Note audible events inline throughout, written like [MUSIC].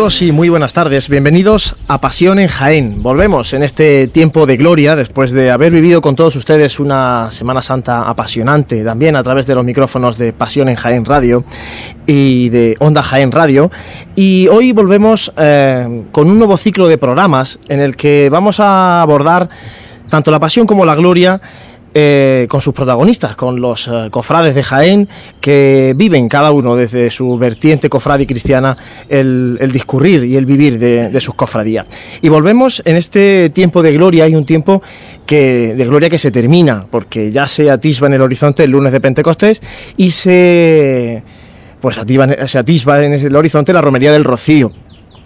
Y muy buenas tardes. Bienvenidos a Pasión en Jaén. Volvemos en este tiempo de gloria después de haber vivido con todos ustedes una Semana Santa apasionante, también a través de los micrófonos de Pasión en Jaén Radio y de Onda Jaén Radio. Y hoy volvemos eh, con un nuevo ciclo de programas en el que vamos a abordar tanto la pasión como la gloria eh, con sus protagonistas, con los eh, cofrades de Jaén, que viven cada uno desde su vertiente cofrade cristiana el, discurrir y el vivir de, sus cofradías. Y volvemos en este tiempo de gloria, hay un tiempo que, de gloria que se termina, porque ya se atisba en el horizonte el lunes de Pentecostés y se, pues se atisba en el horizonte la romería del Rocío.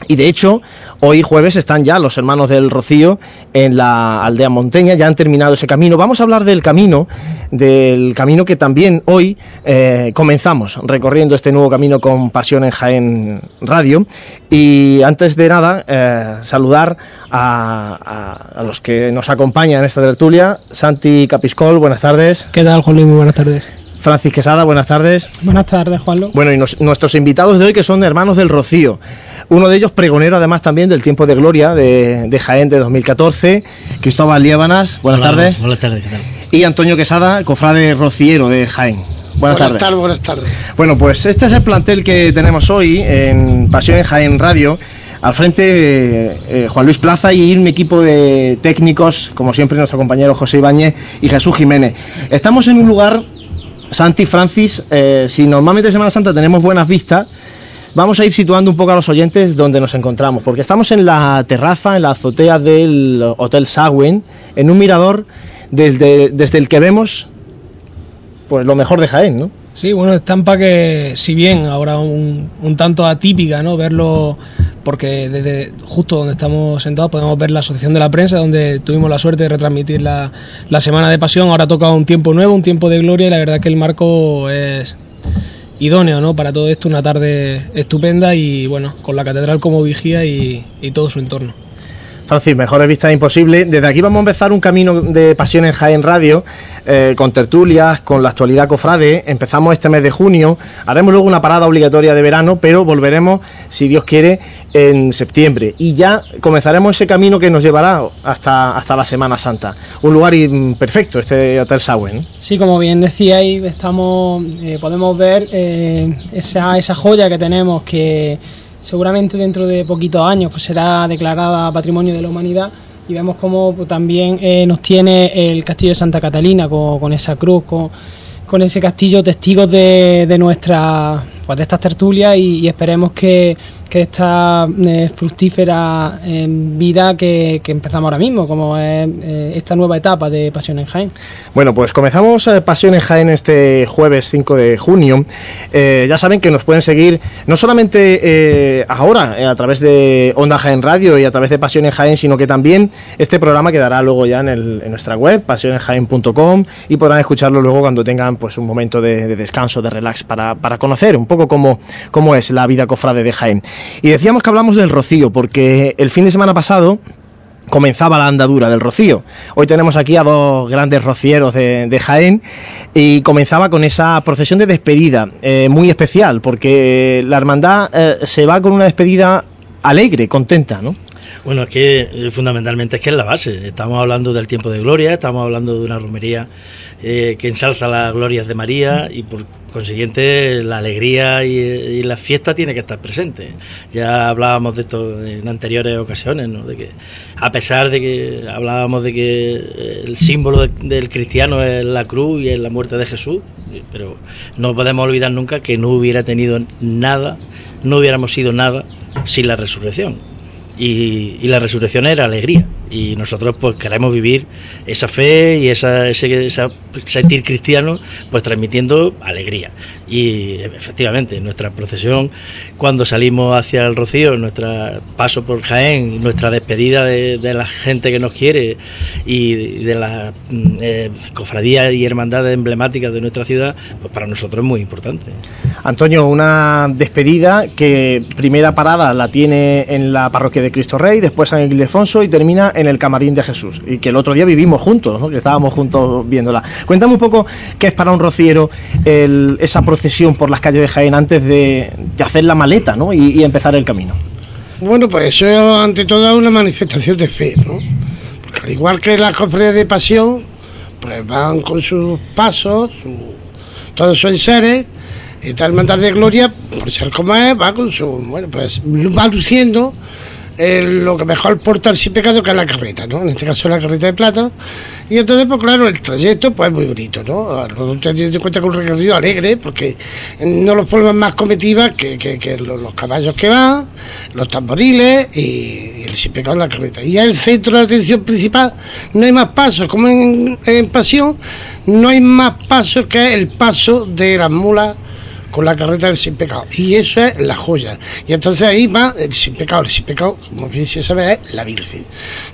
Y de hecho, hoy jueves están ya los hermanos del Rocío en la aldea monteña, ya han terminado ese camino. Vamos a hablar del camino, del camino que también hoy eh, comenzamos recorriendo este nuevo camino con Pasión en Jaén Radio. Y antes de nada, eh, saludar a, a, los que nos acompañan en esta tertulia. Santi Capiscol, buenas tardes. ¿Qué tal, Juan Muy buenas tardes. Francis Quesada, buenas tardes. Buenas tardes, Juanlo. Bueno, y nuestros invitados de hoy que son hermanos del Rocío. Uno de ellos pregonero además también del tiempo de gloria de, Jaén de 2014, Cristóbal Líbanas, buenas tardes. Buenas tardes, ¿qué tal? Y Antonio Quesada, cofrade rociero de Jaén. Buenas, tardes. Buenas tardes. Bueno, pues este es el plantel que tenemos hoy en Pasión en Jaén Radio. Al frente eh, Juan Luis Plaza y un equipo de técnicos, como siempre nuestro compañero José Ibáñez y Jesús Jiménez. Estamos en un lugar Santi, Francis, eh, si normalmente Semana Santa tenemos buenas vistas, vamos a ir situando un poco a los oyentes donde nos encontramos, porque estamos en la terraza, en la azotea del Hotel Sagüen, en un mirador desde, desde el que vemos pues lo mejor de Jaén, ¿no? Sí, bueno, estampa que, si bien ahora un, un tanto atípica, ¿no? Verlo, porque desde justo donde estamos sentados podemos ver la Asociación de la Prensa, donde tuvimos la suerte de retransmitir la, la Semana de Pasión. Ahora toca un tiempo nuevo, un tiempo de gloria, y la verdad que el marco es idóneo, ¿no? Para todo esto, una tarde estupenda y, bueno, con la catedral como vigía y, y todo su entorno. Francis, mejores vistas imposible. Desde aquí vamos a empezar un camino de pasión en Jaén Radio, eh, con tertulias, con la actualidad cofrade. Empezamos este mes de junio, haremos luego una parada obligatoria de verano, pero volveremos, si Dios quiere, en septiembre. Y ya comenzaremos ese camino que nos llevará hasta, hasta la Semana Santa. Un lugar perfecto, este Hotel Sauen. Sí, como bien decíais, estamos, eh, podemos ver eh, esa, esa joya que tenemos que seguramente dentro de poquitos años pues será declarada Patrimonio de la Humanidad y vemos cómo pues, también eh, nos tiene el Castillo de Santa Catalina con, esa cruz, con, ese castillo testigos de, de nuestra pues de estas tertulias y, esperemos que, esta eh, fructífera eh, vida que, empezamos ahora mismo, como eh, esta nueva etapa de Pasión en Jaén. Bueno, pues comenzamos Pasión en Jaén este jueves 5 de junio. ya saben que nos pueden seguir no solamente ahora a través de Onda Jaén Radio y a través de Pasión en Jaén, sino que también este programa quedará luego ya en, nuestra web, pasionenjaén.com y podrán escucharlo luego cuando tengan pues un momento de, descanso, de relax para, para conocer un poco poco cómo, es la vida cofrade de Jaén. Y decíamos que hablamos del Rocío, porque el fin de semana pasado comenzaba la andadura del Rocío. Hoy tenemos aquí a dos grandes rocieros de, Jaén y comenzaba con esa procesión de despedida, eh, muy especial, porque la hermandad eh, se va con una despedida alegre, contenta, ¿no? Bueno, es que eh, fundamentalmente es que es la base. Estamos hablando del tiempo de gloria, estamos hablando de una romería que ensalza las glorias de María y por consiguiente la alegría y, la fiesta tiene que estar presente. Ya hablábamos de esto en anteriores ocasiones, ¿no? de que a pesar de que hablábamos de que el símbolo del cristiano es la cruz y es la muerte de Jesús, pero no podemos olvidar nunca que no hubiera tenido nada, no hubiéramos sido nada sin la resurrección. Y, y la resurrección era alegría y nosotros pues queremos vivir esa fe y esa, ese sentir cristiano pues transmitiendo alegría. Y efectivamente nuestra procesión cuando salimos hacia el Rocío nuestro paso por Jaén nuestra despedida de, la gente que nos quiere y de las mm, eh, cofradías y hermandades emblemáticas de nuestra ciudad pues para nosotros es muy importante. Antonio una despedida que primera parada la tiene en la parroquia de Cristo Rey después el Ildefonso y termina en el camarín de Jesús y que el otro día vivimos juntos, que estábamos juntos viéndola. Cuéntame un poco qué es para un rociero esa procesión por las calles de Jaén antes de, hacer la maleta y, empezar el camino. Bueno, pues eso es ante todo una manifestación de fe, ¿no? Porque al igual que las cofradías de pasión, pues van con sus pasos, todos son seres, y tal hermandad de gloria, por ser como es, va con su, bueno, pues va luciendo lo que mejor porta el sin pecado que es la carreta, ¿no? En este caso la carreta de plata. Y entonces, pues claro, el trayecto pues es muy bonito, ¿no? Teniendo en cuenta con un recorrido alegre, porque no los forman más cometivas que, que, los, caballos que van, los tamboriles y, el sin pecado en la carreta. Y el centro de atención principal no hay más pasos, como en, en Pasión, no hay más pasos que el paso de las mulas con la carreta del sin pecado. Y eso es la joya. Y entonces ahí va el sin pecado. El sin pecado, como bien se sabe, es la Virgen.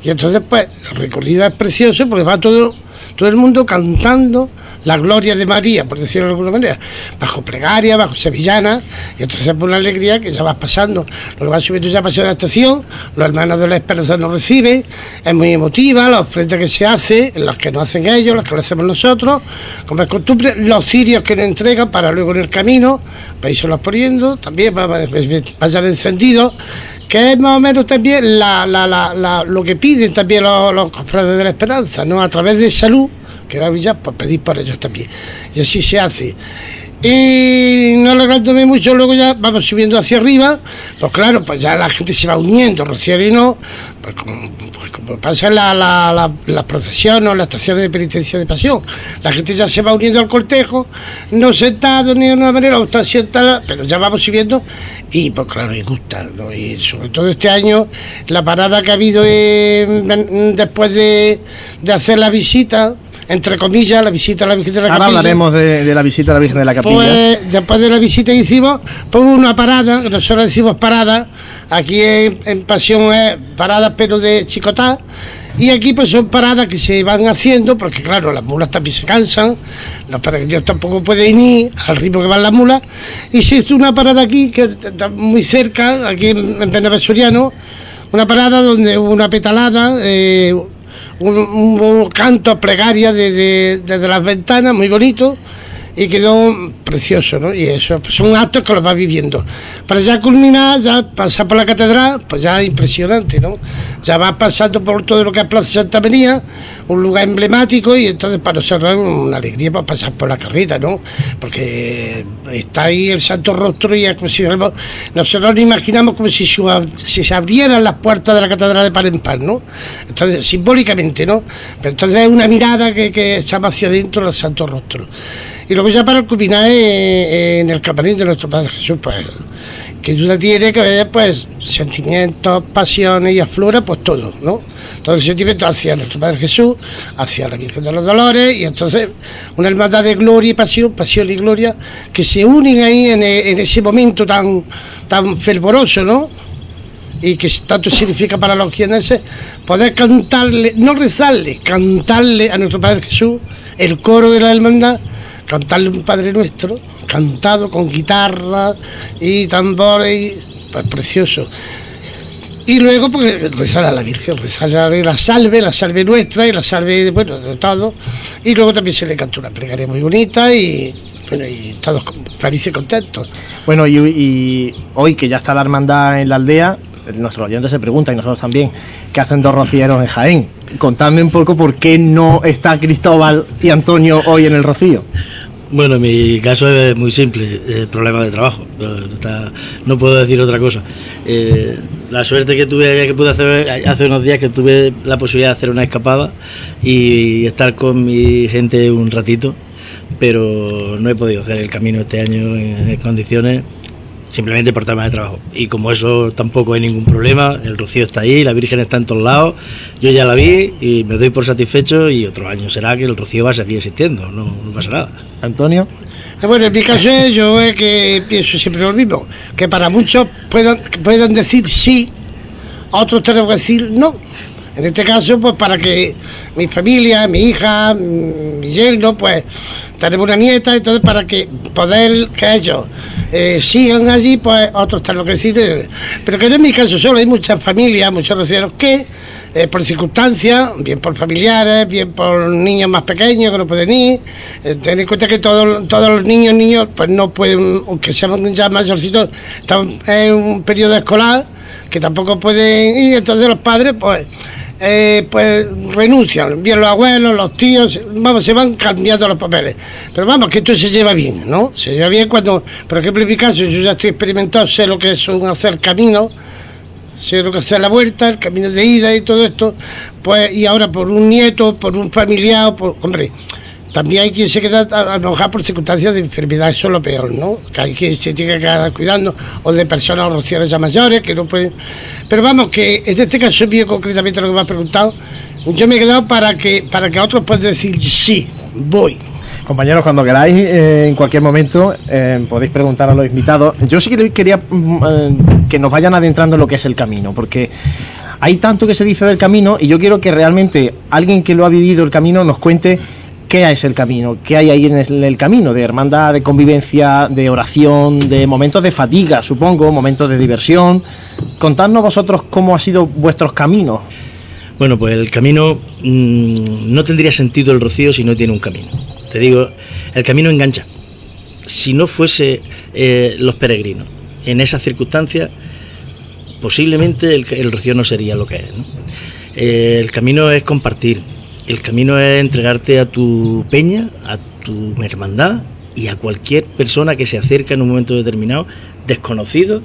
Y entonces, pues, el recorrido es precioso porque va todo, todo el mundo cantando la gloria de María, por decirlo de alguna manera, bajo plegaria, bajo sevillana, y entonces por una alegría que ya va pasando. Lo que va subiendo ya pasó la estación, los hermanos de la esperanza nos reciben, es muy emotiva, la ofrenda que se hace, los que no hacen ellos, los que lo hacemos nosotros, como es costumbre, los cirios que nos entregan para luego en el camino, para irse los poniendo, también vayan encendidos que es más o menos también la, la, la, lo que piden también los, los de la esperanza, ¿no? A través de salud, que va a pues pedir por ellos también. Y así se hace. Y no alargándome mucho, luego ya vamos subiendo hacia arriba, pues claro, pues ya la gente se va uniendo, Rociero y no, pues como, pues como en la, la, la, procesión o las estaciones de penitencia de pasión, la gente ya se va uniendo al cortejo, no sentado ni de una manera, o está sentada, pero ya vamos subiendo. Y pues claro, y gusta, y sobre todo este año, la parada que ha habido después de, de hacer la visita, entre comillas, la visita a la Virgen de la Ahora Capilla. hablaremos de, la visita a la Virgen de la Capilla. Pues después de la visita que hicimos, pues una parada, nosotros decimos parada, aquí en, Pasión es parada pero de chicotá, y aquí pues son paradas que se van haciendo, porque claro, las mulas también se cansan, los peregrinos tampoco pueden ir al ritmo que van las mulas, y se hizo una parada aquí, que está muy cerca, aquí en, en una parada donde hubo una petalada, eh, un, canto plegaria desde, desde las ventanas, muy bonito, y quedó precioso, ¿no? Y eso pues son actos que los va viviendo. Para ya culminar, ya pasar por la catedral, pues ya impresionante, ¿no? Ya va pasando por todo lo que es Plaza Santa María, un lugar emblemático, y entonces para nosotros es una alegría para pasar por la carreta, ¿no? Porque está ahí el Santo Rostro y es como si nosotros nos imaginamos como si, se abrieran las puertas de la catedral de par en par, ¿no? Entonces, simbólicamente, ¿no? Pero entonces es una mirada que, que hacia adentro del Santo Rostro. Y luego ya para culminar eh, en el campanín de nuestro Padre Jesús, pues, que duda tiene que ver, pues, sentimientos, pasiones y aflora, pues todo, ¿no? Todo el sentimiento hacia nuestro Padre Jesús, hacia la Virgen de los Dolores, y entonces una hermandad de gloria y pasión, pasión y gloria, que se unen ahí en, ese momento tan, tan fervoroso, ¿no? y que tanto significa para los quienes poder cantarle, no rezarle, cantarle a nuestro Padre Jesús el coro de la hermandad cantarle un Padre Nuestro, cantado con guitarra y tambores, pues precioso. Y luego pues rezar a la Virgen, rezar la salve, la salve nuestra y la salve, bueno, de todo. Y luego también se le canta una plegaria muy bonita y bueno, y todos felices y contentos. Bueno, y, hoy que ya está la hermandad en la aldea, nuestros oyentes se preguntan y nosotros también, ¿qué hacen dos rocieros en Jaén? Contadme un poco por qué no está Cristóbal y Antonio hoy en el Rocío. Bueno, mi caso es muy simple, problema de trabajo. No puedo decir otra cosa. Eh, la suerte que tuve que pude hacer hace unos días que tuve la posibilidad de hacer una escapada y estar con mi gente un ratito, pero no he podido hacer el camino este año en condiciones simplemente por tema de trabajo. Y como eso tampoco hay ningún problema, el rocío está ahí, la Virgen está en todos lados, yo ya la vi y me doy por satisfecho y otro año será que el rocío va a seguir existiendo, no, no pasa nada. Antonio. Eh, bueno, en mi caso yo es que pienso siempre lo mismo, que para muchos puedan, puedan decir sí, otros tenemos que decir no. En este caso, pues para que mi familia, mi hija, mi yerno, pues tenemos una nieta, entonces para que poder que ellos eh, sigan allí, pues otros están lo que decir. Pero que no es mi caso solo, hay muchas familias, muchos rocieros que, eh, por circunstancias, bien por familiares, bien por niños más pequeños que no pueden ir, eh, en cuenta que todos, todos los niños, niños, pues no pueden, aunque sean ya mayorcitos, están en un periodo escolar que tampoco pueden ir, entonces los padres, pues, eh, pues renuncian, bien los abuelos, los tíos, vamos, se van cambiando los papeles. Pero vamos, que esto se lleva bien, ¿no? Se lleva bien cuando, por ejemplo, en mi caso, yo ya estoy experimentado, sé lo que es un hacer camino, sé lo que hacer la vuelta, el camino de ida y todo esto, pues, y ahora por un nieto, por un familiar, por, hombre, también hay quien se queda a lo mejor por circunstancias de enfermedad, eso es lo peor, ¿no? Que hay quien se tiene que quedar cuidando, o de personas rociales ya mayores que no pueden. Pero vamos, que en este caso mío concretamente lo que me has preguntado, yo me he quedado para que, para que otros puedan decir sí, voy. Compañeros, cuando queráis, eh, en cualquier momento, eh, podéis preguntar a los invitados. Yo sí que quería mm, eh, que nos vayan adentrando en lo que es el camino, porque hay tanto que se dice del camino y yo quiero que realmente alguien que lo ha vivido el camino nos cuente qué es el camino, qué hay ahí en el, camino, de hermandad, de convivencia, de oración, de momentos de fatiga, supongo, momentos de diversión. Contadnos vosotros cómo ha sido vuestros caminos. Bueno, pues el camino mm, no tendría sentido el rocío si no tiene un camino. Te digo, el camino engancha. Si no fuese eh, los peregrinos en esas circunstancias, posiblemente el, rocío no sería lo que es. Eh, el camino es compartir, el camino es entregarte a tu peña, a tu hermandad y a cualquier persona que se acerca en un momento determinado, desconocido,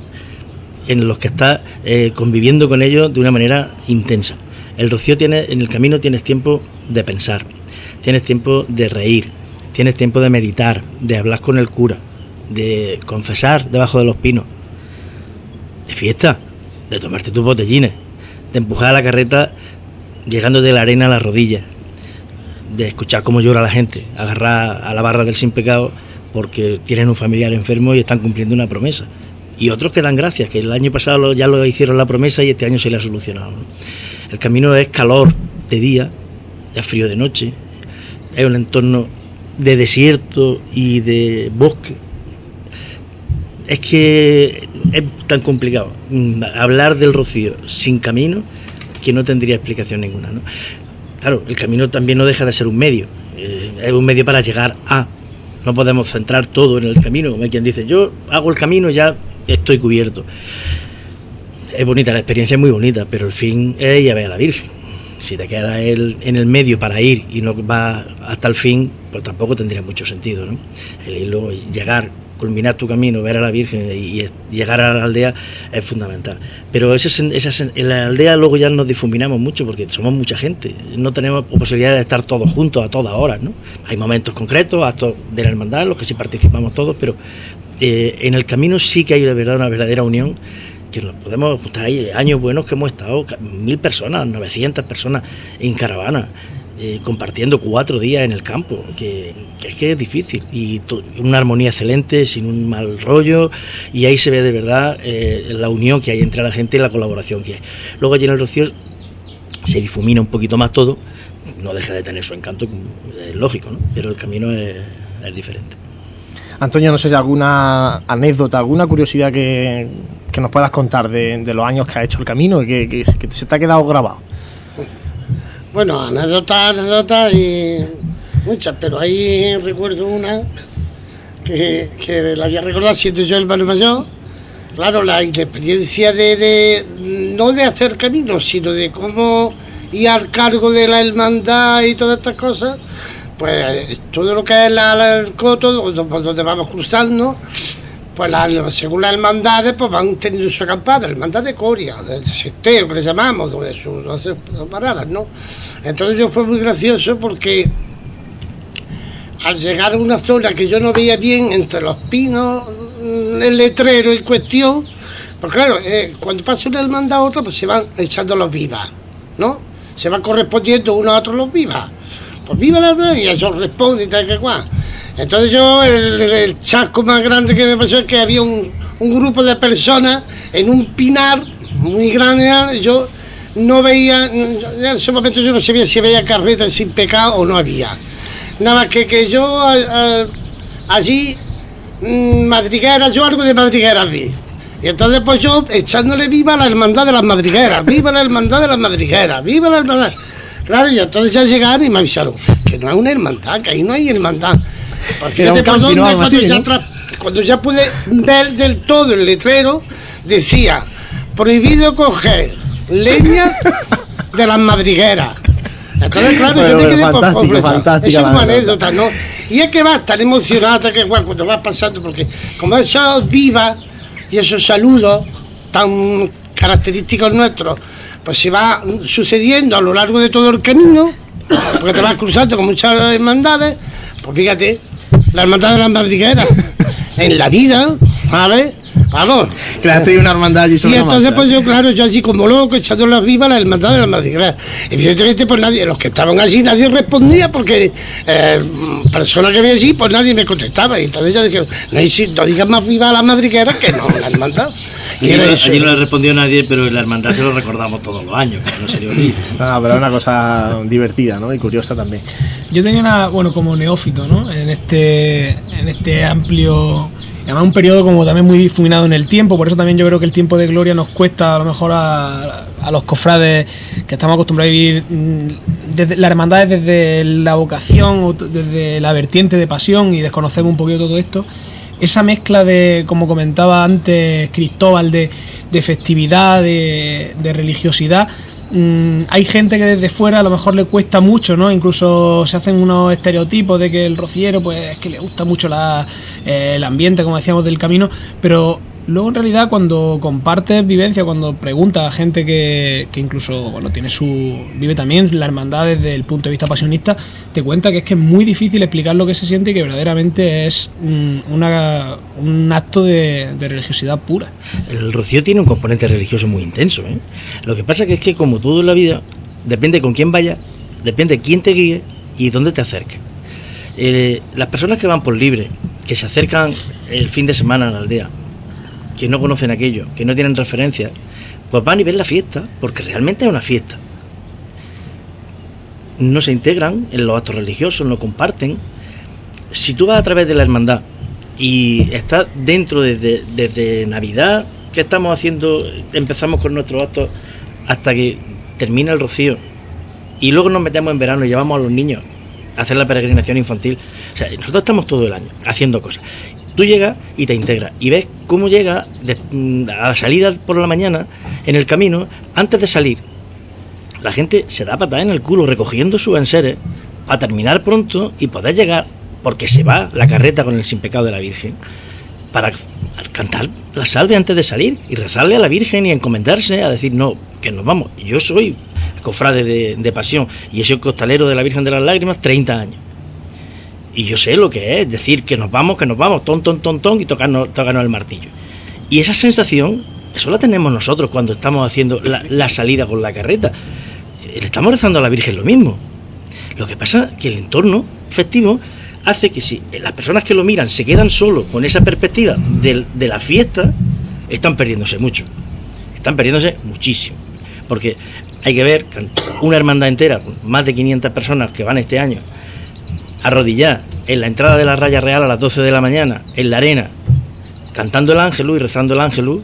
en los que estás eh, conviviendo con ellos de una manera intensa. El rocío tiene, en el camino tienes tiempo de pensar, tienes tiempo de reír, tienes tiempo de meditar, de hablar con el cura, de confesar debajo de los pinos, de fiesta, de tomarte tus botellines, de empujar a la carreta llegando de la arena a las rodillas, de escuchar cómo llora la gente, agarrar a la barra del sin pecado porque tienen un familiar enfermo y están cumpliendo una promesa. Y otros que dan gracias, que el año pasado ya lo hicieron la promesa y este año se le ha solucionado. El camino es calor de día, es frío de noche, es un entorno de desierto y de bosque. Es que es tan complicado mm, hablar del rocío sin camino que no tendría explicación ninguna. ¿no? Claro, el camino también no deja de ser un medio, eh, es un medio para llegar a. No podemos centrar todo en el camino, como hay quien dice, yo hago el camino y ya estoy cubierto. Es bonita, la experiencia es muy bonita, pero el fin es ir a ver a la Virgen. Si te quedas en el medio para ir y no vas hasta el fin, pues tampoco tendría mucho sentido, ¿no? El luego llegar culminar tu camino, ver a la Virgen y llegar a la aldea es fundamental. Pero en la aldea luego ya nos difuminamos mucho porque somos mucha gente, no tenemos posibilidad de estar todos juntos a todas horas, ¿no? Hay momentos concretos, actos de la hermandad, los que sí participamos todos, pero eh, en el camino sí que hay de verdad una verdadera unión que nos podemos apuntar ahí años buenos que hemos estado mil personas, 900 personas en caravana. Eh, compartiendo cuatro días en el campo, que, es que es difícil, y una armonía excelente, sin un mal rollo, y ahí se ve de verdad eh, la unión que hay entre la gente y la colaboración que hay. Luego allí en el Rocío se difumina un poquito más todo, no deja de tener su encanto, es lógico, ¿no? pero el camino es, diferente. Antonio, no sé si alguna anécdota, alguna curiosidad que, nos puedas contar de, los años que ha hecho el camino y que se te ha quedado grabado. Bueno, anécdotas, anécdotas y muchas, pero ahí recuerdo una que, la había recordado siendo yo el malo mayor. Claro, la experiencia de, no de hacer caminos, sino de cómo ir al cargo de la hermandad y todas estas cosas, pues todo lo que es la, el coto, donde vamos cruzando, pues según las hermandades pues van teniendo su acampada, la hermandad de Coria, del sexteo que le llamamos, donde sus paradas, ¿no? Entonces yo fue muy gracioso porque al llegar a una zona que yo no veía bien entre los pinos, mm, el letrero y cuestión, pues claro, eh, cuando pasa una hermandad a otra, pues se van echando los vivas, ¿no? Se van correspondiendo uno a otro los vivas. Pues viva la y eso responde y tal que cual. Entonces yo, el, chasco más grande que me pasó es que había un, un grupo de personas en un pinar muy grande, yo no veía, en ese momento yo no sabía si había carretas sin pecado o no había. Nada más que que yo allí, mm, madrigueras, yo algo de madrigueras vi. Y entonces pues yo echándole viva la hermandad de las madrigueras, viva la hermandad de las madrigueras, viva la hermandad. Claro, y entonces ya llegaron y me avisaron que no hay una hermandad, que ahí no hay hermandad. Porque cuando, ya cuando ya pude ver del todo el letrero, decía prohibido coger leña de las madrigueras. Entonces, claro, Bueno, yo bueno, es una anécdota. ¿no? Y es que vas tan emocionado que igual cuando vas pasando, porque como esos vivas y esos saludos tan característicos nuestros, pues se va sucediendo a lo largo de todo el camino, porque te vas cruzando con muchas hermandades, pues fíjate, la hermandad de las madrigueras, en la vida, ¿sabes? Vamos. Creaste una hermandad allí Y sobre la entonces, pues yo, claro, yo así como loco, echando las vivas, la hermandad de la madriguera. Evidentemente, pues nadie, los que estaban allí, nadie respondía porque eh, personas que había allí, pues nadie me contestaba. Y entonces ya dijeron, no, y no digas más viva la madriguera que no, la hermandad. Era no, eso. allí no le respondió nadie, pero en la hermandad se lo recordamos todos los años, no se le olvide. Ah, pero es una cosa divertida, ¿no? Y curiosa también. Yo tenía una, bueno, como neófito, ¿no? En este, en este amplio, además un periodo como también muy difuminado en el tiempo, por eso también yo creo que el tiempo de gloria nos cuesta a lo mejor a, a los cofrades que estamos acostumbrados a vivir mm, desde la hermandad desde la vocación o desde la vertiente de pasión y desconocemos un poquito todo esto. Esa mezcla de, como comentaba antes Cristóbal, de, de festividad, de, de religiosidad, Mm, hay gente que desde fuera a lo mejor le cuesta mucho, ¿no? Incluso se hacen unos estereotipos de que el rociero, pues es que le gusta mucho la, eh, el ambiente, como decíamos, del camino, pero luego en realidad cuando compartes vivencia, cuando preguntas a gente que, que incluso, bueno, tiene su. vive también la hermandad desde el punto de vista pasionista, te cuenta que es que es muy difícil explicar lo que se siente y que verdaderamente es un acto de, religiosidad pura. El rocío tiene un componente religioso muy intenso. ¿eh? Lo que pasa es que, como todo en la vida, depende con quién vayas, depende quién te guíe y dónde te acerques. Eh, las personas que van por libre, que se acercan el fin de semana a la aldea, que no conocen aquello, que no tienen referencias, pues van y ven la fiesta, porque realmente es una fiesta. No se integran en los actos religiosos, no comparten. Si tú vas a través de la hermandad y estás dentro desde, desde Navidad, que estamos haciendo, empezamos con nuestros actos hasta que termina el rocío, y luego nos metemos en verano y llevamos a los niños a hacer la peregrinación infantil. O sea, nosotros estamos todo el año haciendo cosas. Tú llegas y te integras y ves cómo llega mm, a la salida por la mañana, en el camino, antes de salir. La gente se da patada en el culo recogiendo sus enseres a terminar pronto y poder llegar, porque se va la carreta con el sin pecado de la Virgen, para cantar la salve antes de salir y rezarle a la Virgen y encomendarse a decir, no, que nos vamos. Yo soy cofrade de, de pasión y he sido costalero de la Virgen de las Lágrimas 30 años. Y yo sé lo que es decir que nos vamos, que nos vamos, ton, ton, ton, ton y tocarnos, tocarnos el martillo. Y esa sensación, eso la tenemos nosotros cuando estamos haciendo la, salida con la carreta. Eh, Le estamos rezando a la Virgen lo mismo. Lo que pasa es que el entorno festivo hace que si las personas que lo miran se quedan solo con esa perspectiva del- de, la fiesta, están perdiéndose mucho. Están perdiéndose muchísimo. Porque hay que ver una hermandad entera, más de 500 personas que van este año, arrodilladas en la entrada de la raya real a las 12 de la mañana, en la arena, cantando el ángelus y rezando el ángelus,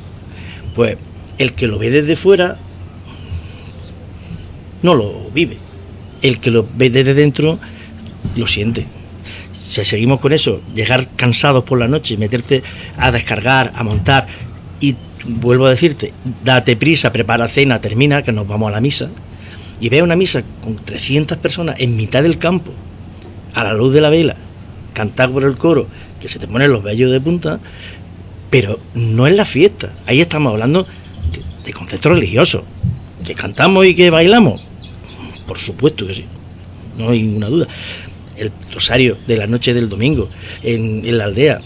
pues el que lo ve desde fuera no lo vive. El que lo ve desde dentro lo siente. Si seguimos con eso, llegar cansados por la noche, meterte a descargar, a montar y vuelvo a decirte, date prisa, prepara cena, termina, que nos vamos a la misa y ve una misa con 300 personas en mitad del campo, a la luz de la vela, cantar por el coro, que se te ponen los vellos de punta, pero no es la fiesta. Ahí estamos hablando de, de conceptos religiosos. ¿Que cantamos y que bailamos? Por supuesto que sí, no hay ninguna duda. El rosario de la noche del domingo en, la aldea.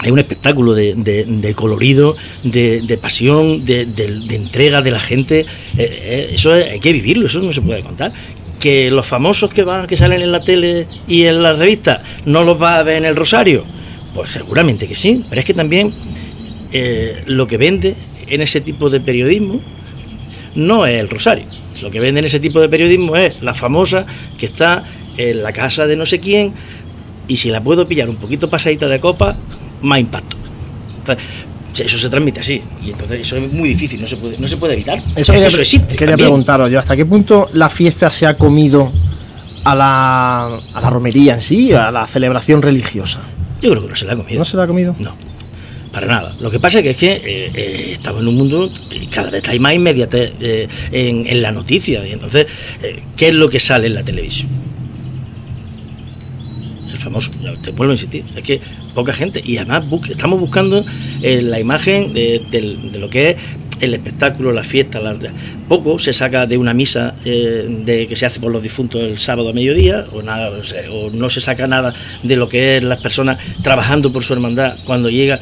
Hay un espectáculo de, de- colorido, de, de pasión, de, entrega de la gente. Eh, eh, eso es- hay que vivirlo, eso no se puede contar. Que los famosos que van, que salen en la tele y en las revistas, no los va a ver en el rosario. Pues seguramente que sí, pero es que también eh, lo que vende en ese tipo de periodismo no es el rosario. Lo que vende en ese tipo de periodismo es la famosa que está en la casa de no sé quién y si la puedo pillar un poquito pasadita de copa, más impacto. Eso se transmite así y entonces eso es muy difícil, no se puede, no se puede evitar. Eso Es quería, que eso existe. quería también. preguntaros yo, ¿hasta qué punto la fiesta se ha comido a la, a la romería en sí, a la celebración religiosa? Yo creo que no se la ha comido. ¿No se la ha comido? No. para nada. Lo que pasa es que, es que eh, eh, estamos en un mundo que cada vez hay más inmediatez eh, en, en, la noticia. Y entonces, ¿qué es lo que sale en la televisión? Te vuelvo a insistir, es que poca gente. Y además estamos buscando la imagen de, lo que es el espectáculo, la fiesta, poco se saca de una misa de que se hace por los difuntos el sábado a mediodía, o nada, o no se saca nada de lo que es las personas trabajando por su hermandad cuando llega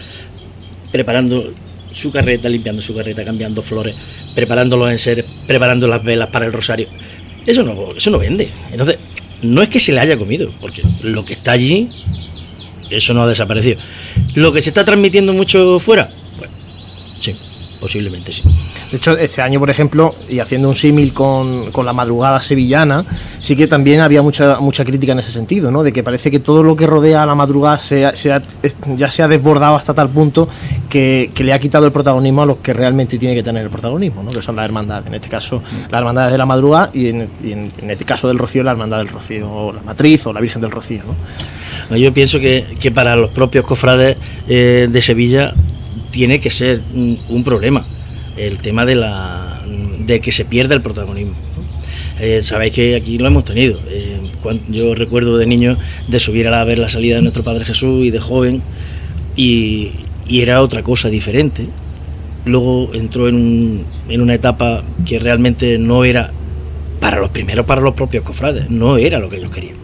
preparando su carreta, limpiando su carreta, cambiando flores, preparando los enseres, preparando las velas para el rosario. Eso no, eso no vende. Entonces, no es que se le haya comido, porque lo que está allí, eso no ha desaparecido. Lo que se está transmitiendo mucho fuera, posiblemente sí. De hecho, este año, por ejemplo, y haciendo un símil con, con, la madrugada sevillana, sí que también había mucha mucha crítica en ese sentido, ¿no? De que parece que todo lo que rodea a la madrugada se, ya se ha desbordado hasta tal punto que, que, le ha quitado el protagonismo a los que realmente tiene que tener el protagonismo, ¿no? Que son las hermandades, en este caso las hermandades de la madrugada y en, en, este caso del Rocío, la hermandad del Rocío, o la Matriz o la Virgen del Rocío, ¿no? Yo pienso que, que para los propios cofrades eh, de Sevilla tiene que ser un, un problema el tema de, la, de que se pierda el protagonismo. Eh, sabéis que aquí lo hemos tenido. Eh, yo recuerdo de niño de subir a, ver la salida de nuestro Padre Jesús y de joven y, era otra cosa diferente. Luego entró en, en una etapa que realmente no era para los primeros, para los propios cofrades, no era lo que ellos querían,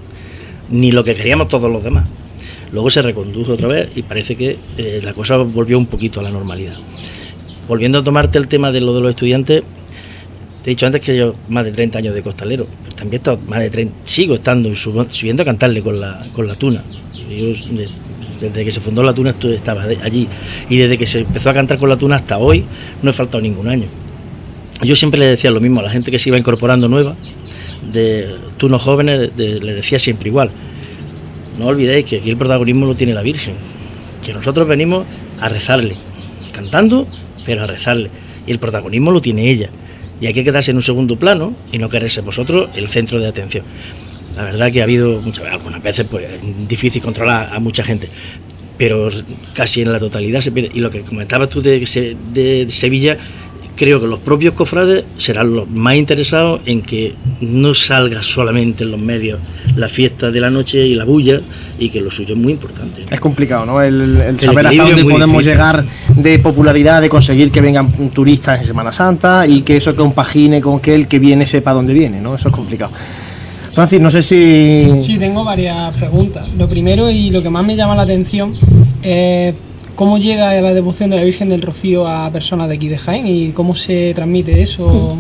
ni lo que queríamos todos los demás. Luego se recondujo otra vez y parece que eh, la cosa volvió un poquito a la normalidad volviendo a tomarte el tema de lo de los estudiantes, te he dicho antes que yo más de 30 años de costalero, pero también he estado más de 30, sigo estando subiendo a cantarle con la, con la tuna. desde que se fundó la tuna estaba allí y desde que se empezó a cantar con la tuna hasta hoy no he faltado ningún año. Yo siempre le decía lo mismo a la gente que se iba incorporando nueva, de tunos jóvenes, le decía siempre igual. No olvidéis que aquí el protagonismo lo tiene la Virgen, que nosotros venimos a rezarle, cantando pero a rezarle. Y el protagonismo lo tiene ella. Y hay que quedarse en un segundo plano y no quererse vosotros el centro de atención. La verdad que ha habido muchas algunas veces pues difícil controlar a mucha gente, pero casi en la totalidad se pierde. Y lo que comentabas tú de, de Sevilla creo que los propios cofrades serán los más interesados en que no salga solamente en los medios la fiesta de la noche y la bulla y que lo suyo es muy importante. Es complicado, ¿no? El, saber hasta dónde podemos llegar de popularidad, de conseguir que vengan turistas en Semana Santa y que eso compagine con que el que viene sepa dónde viene, ¿no? Eso es complicado. Francis, no sé si... Sí, tengo varias preguntas. Lo primero y lo que más me llama la atención es ¿Cómo llega la devoción de la Virgen del Rocío a personas de aquí de Jaén y cómo se transmite eso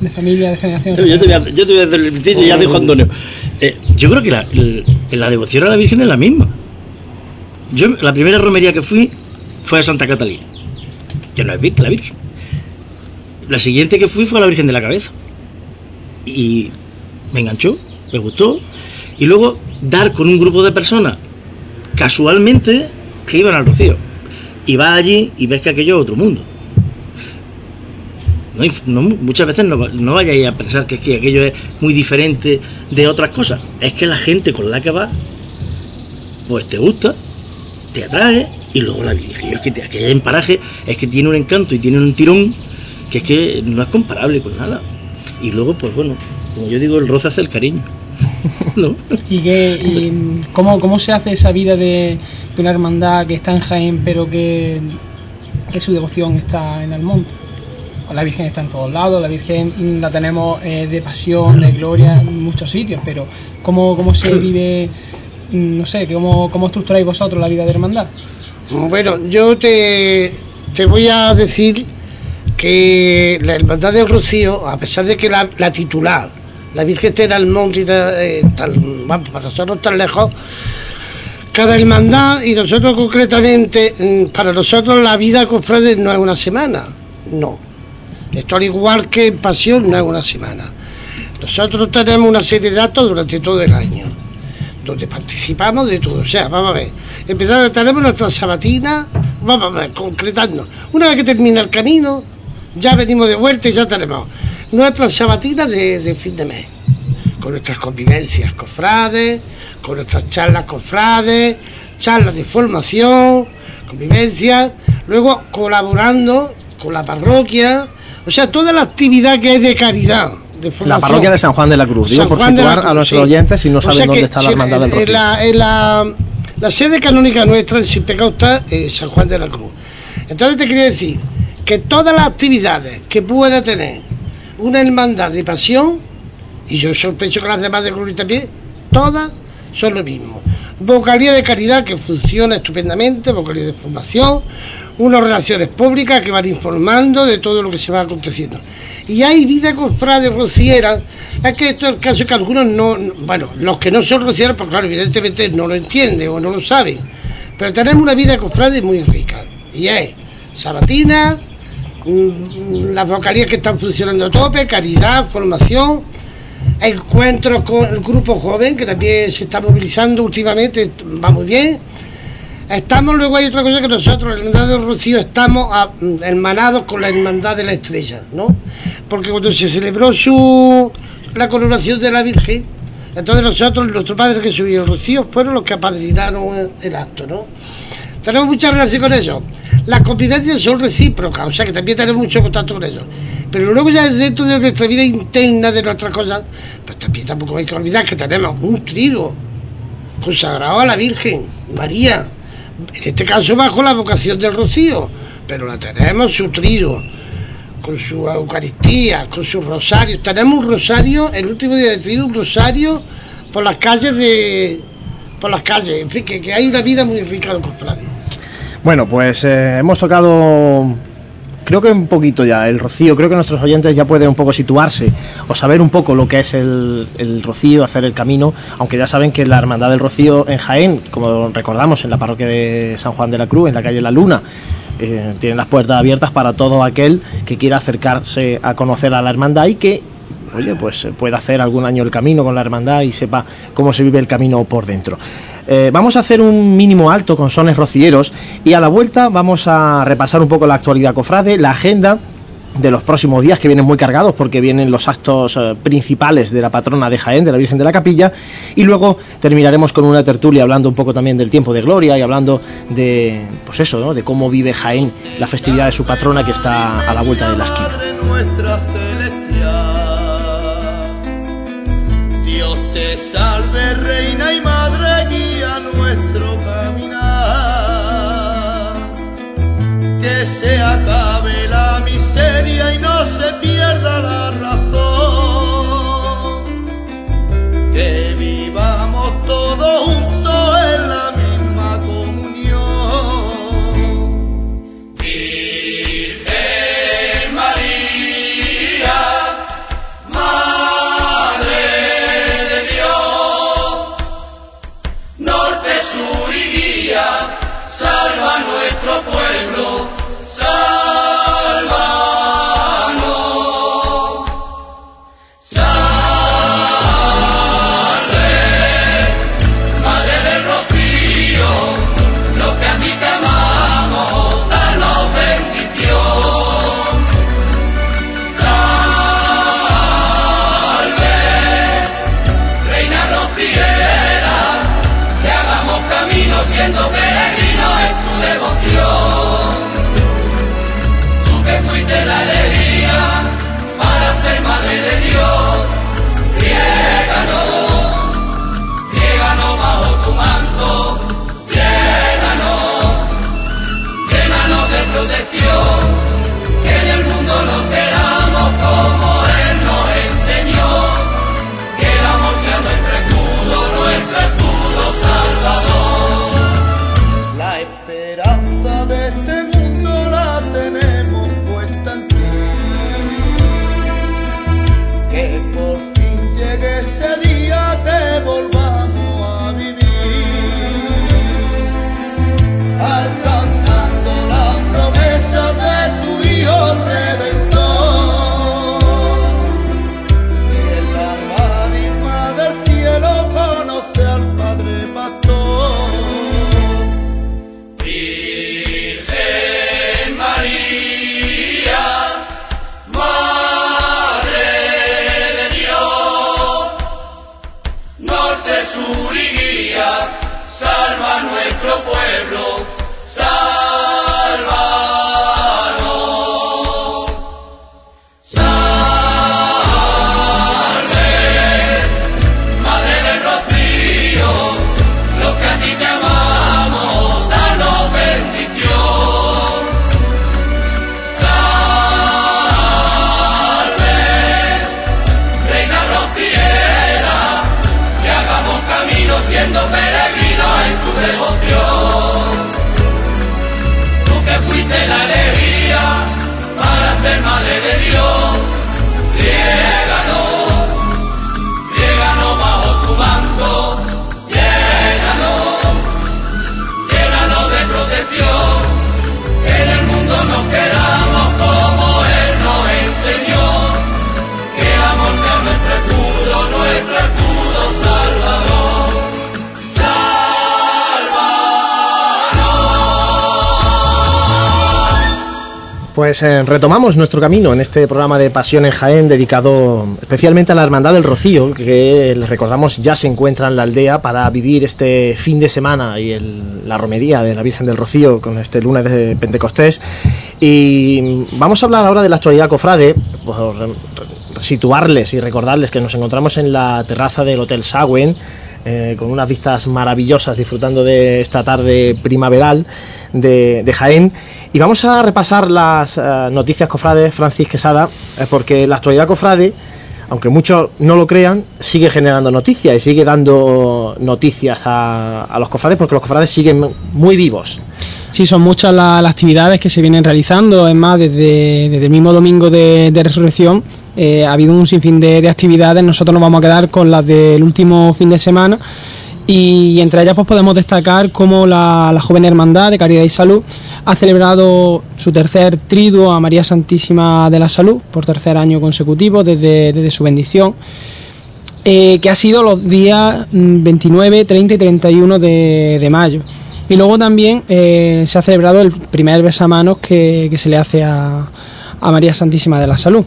de familia, de generación? Yo te voy a, yo te voy a hacer el principio ya dijo Antonio. Eh, yo creo que la, la, devoción a la Virgen es la misma. Yo la primera romería que fui fue a Santa Catalina, que no es la Virgen. La siguiente que fui fue a la Virgen de la Cabeza. Y me enganchó, me gustó. Y luego dar con un grupo de personas casualmente que iban al rocío. Y vas allí y ves que aquello es otro mundo. muchas veces no, no vayáis a pensar que, que aquello es muy diferente de otras cosas. Es que la gente con la que vas, pues te gusta, te atrae, y luego la es que aquella en paraje es que tiene un encanto y tiene un tirón que es que no es comparable con nada. Y luego, pues bueno, como yo digo, el roce hace el cariño. [LAUGHS] ¿Y, qué, cómo, cómo se hace esa vida de, una hermandad que está en Jaén, pero que, su devoción está en el monte. La Virgen está en todos lados, la Virgen la tenemos eh, de pasión, de gloria en muchos sitios, pero ¿cómo, cómo se vive, no sé, cómo, cómo estructuráis vosotros la vida de hermandad? Bueno, yo te, te voy a decir que la hermandad del Rocío, a pesar de que la, titular, la Virgen en el monte eh, para nosotros tan lejos, cada hermandad y nosotros concretamente, mm, para nosotros la vida con Fred no es una semana, no. Esto al igual que en Pasión no es una semana. Nosotros tenemos una serie de datos durante todo el año, donde participamos de todo. O sea, vamos a ver, empezamos, tenemos nuestra sabatina, vamos a ver, concretando. Una vez que termina el camino, ya venimos de vuelta y ya tenemos nuestra sabatina de, de fin de mes con nuestras convivencias cofrades, con nuestras charlas cofrades, charlas de formación, convivencia, luego colaborando con la parroquia, o sea, toda la actividad que hay de caridad. De la parroquia de San Juan de la Cruz, digo, por situar a nuestros oyentes si no saben dónde está la hermandad del Rocío. En la, la, sede canónica nuestra en Sin Pecado está en San Juan de la Cruz. Entonces te quería decir que todas las actividades que pueda tener una hermandad de pasión, y yo sospecho que las demás de Cruz también, todas son lo mismo. Vocalía de caridad que funciona estupendamente, vocalía de formación, unas relaciones públicas que van informando de todo lo que se va aconteciendo. Y hay vida cofrade rociera, es que esto es el caso que algunos no, bueno, los que no son rocieros, pues claro, evidentemente no lo entienden o no lo saben, pero tenemos una vida cofrade muy rica, y es sabatina, las vocalías que están funcionando a tope, caridad, formación, encuentros con el grupo joven que también se está movilizando últimamente, va muy bien. Estamos luego hay otra cosa que nosotros, la Hermandad de Rocío, estamos hermanados con la Hermandad de la Estrella, ¿no? Porque cuando se celebró su la coronación de la Virgen, entonces nosotros, nuestro padre que subió el Rocío, fueron los que apadrinaron el acto, ¿no? Tenemos mucha relación con ellos. Las convivencias son recíprocas, o sea que también tenemos mucho contacto con ellos. Pero luego ya dentro de nuestra vida interna, de nuestras cosas, pues también tampoco hay que olvidar que tenemos un trigo consagrado a la Virgen, María. En este caso bajo la vocación del Rocío, pero la tenemos su trigo, con su Eucaristía, con sus rosarios. Tenemos un rosario, el último día de trigo, un rosario por las calles de... por las calles, en fin, que, hay una vida muy rica de cofrades. Bueno, pues eh, hemos tocado creo que un poquito ya el rocío, creo que nuestros oyentes ya pueden un poco situarse o saber un poco lo que es el, rocío, hacer el camino, aunque ya saben que la Hermandad del Rocío en Jaén, como recordamos en la parroquia de San Juan de la Cruz, en la calle La Luna, eh, tienen las puertas abiertas para todo aquel que quiera acercarse a conocer a la hermandad y que oye, pues pueda hacer algún año el camino con la hermandad y sepa cómo se vive el camino por dentro. Eh, vamos a hacer un mínimo alto con sones rocilleros y a la vuelta vamos a repasar un poco la actualidad cofrade, la agenda de los próximos días que vienen muy cargados porque vienen los actos eh, principales de la patrona de Jaén, de la Virgen de la Capilla y luego terminaremos con una tertulia hablando un poco también del tiempo de gloria y hablando de pues eso, de cómo vive Jaén la festividad de su patrona que está a la vuelta de la esquina. Que Pues eh, retomamos nuestro camino en este programa de Pasión en Jaén dedicado especialmente a la Hermandad del Rocío, que les recordamos ya se encuentra en la aldea para vivir este fin de semana y el- la romería de la Virgen del Rocío con este lunes de Pentecostés. Y vamos a hablar ahora de la actualidad cofrade, por situarles y recordarles que nos encontramos en la terraza del Hotel Sagüen eh, con unas vistas maravillosas disfrutando de esta tarde primaveral de, Jaén. Y vamos a repasar las eh, noticias cofrades, Francis Quesada, eh, porque la actualidad cofrade, aunque muchos no lo crean, sigue generando noticias y sigue dando noticias a, los cofrades porque los cofrades siguen muy vivos. Sí, son muchas la- las actividades que se vienen realizando. Es más, desde, desde el mismo domingo de resurrección eh, ha habido un sinfín de, de actividades. Nosotros nos vamos a quedar con las del último fin de semana. Y entre ellas pues podemos destacar cómo la, la joven hermandad de Caridad y Salud ha celebrado su tercer triduo a María Santísima de la Salud por tercer año consecutivo desde, su bendición eh, que ha sido los días mm, 29, 30 y 31 de, de mayo. Y luego también eh, se ha celebrado el primer besamanos que, se le hace a María Santísima de la Salud.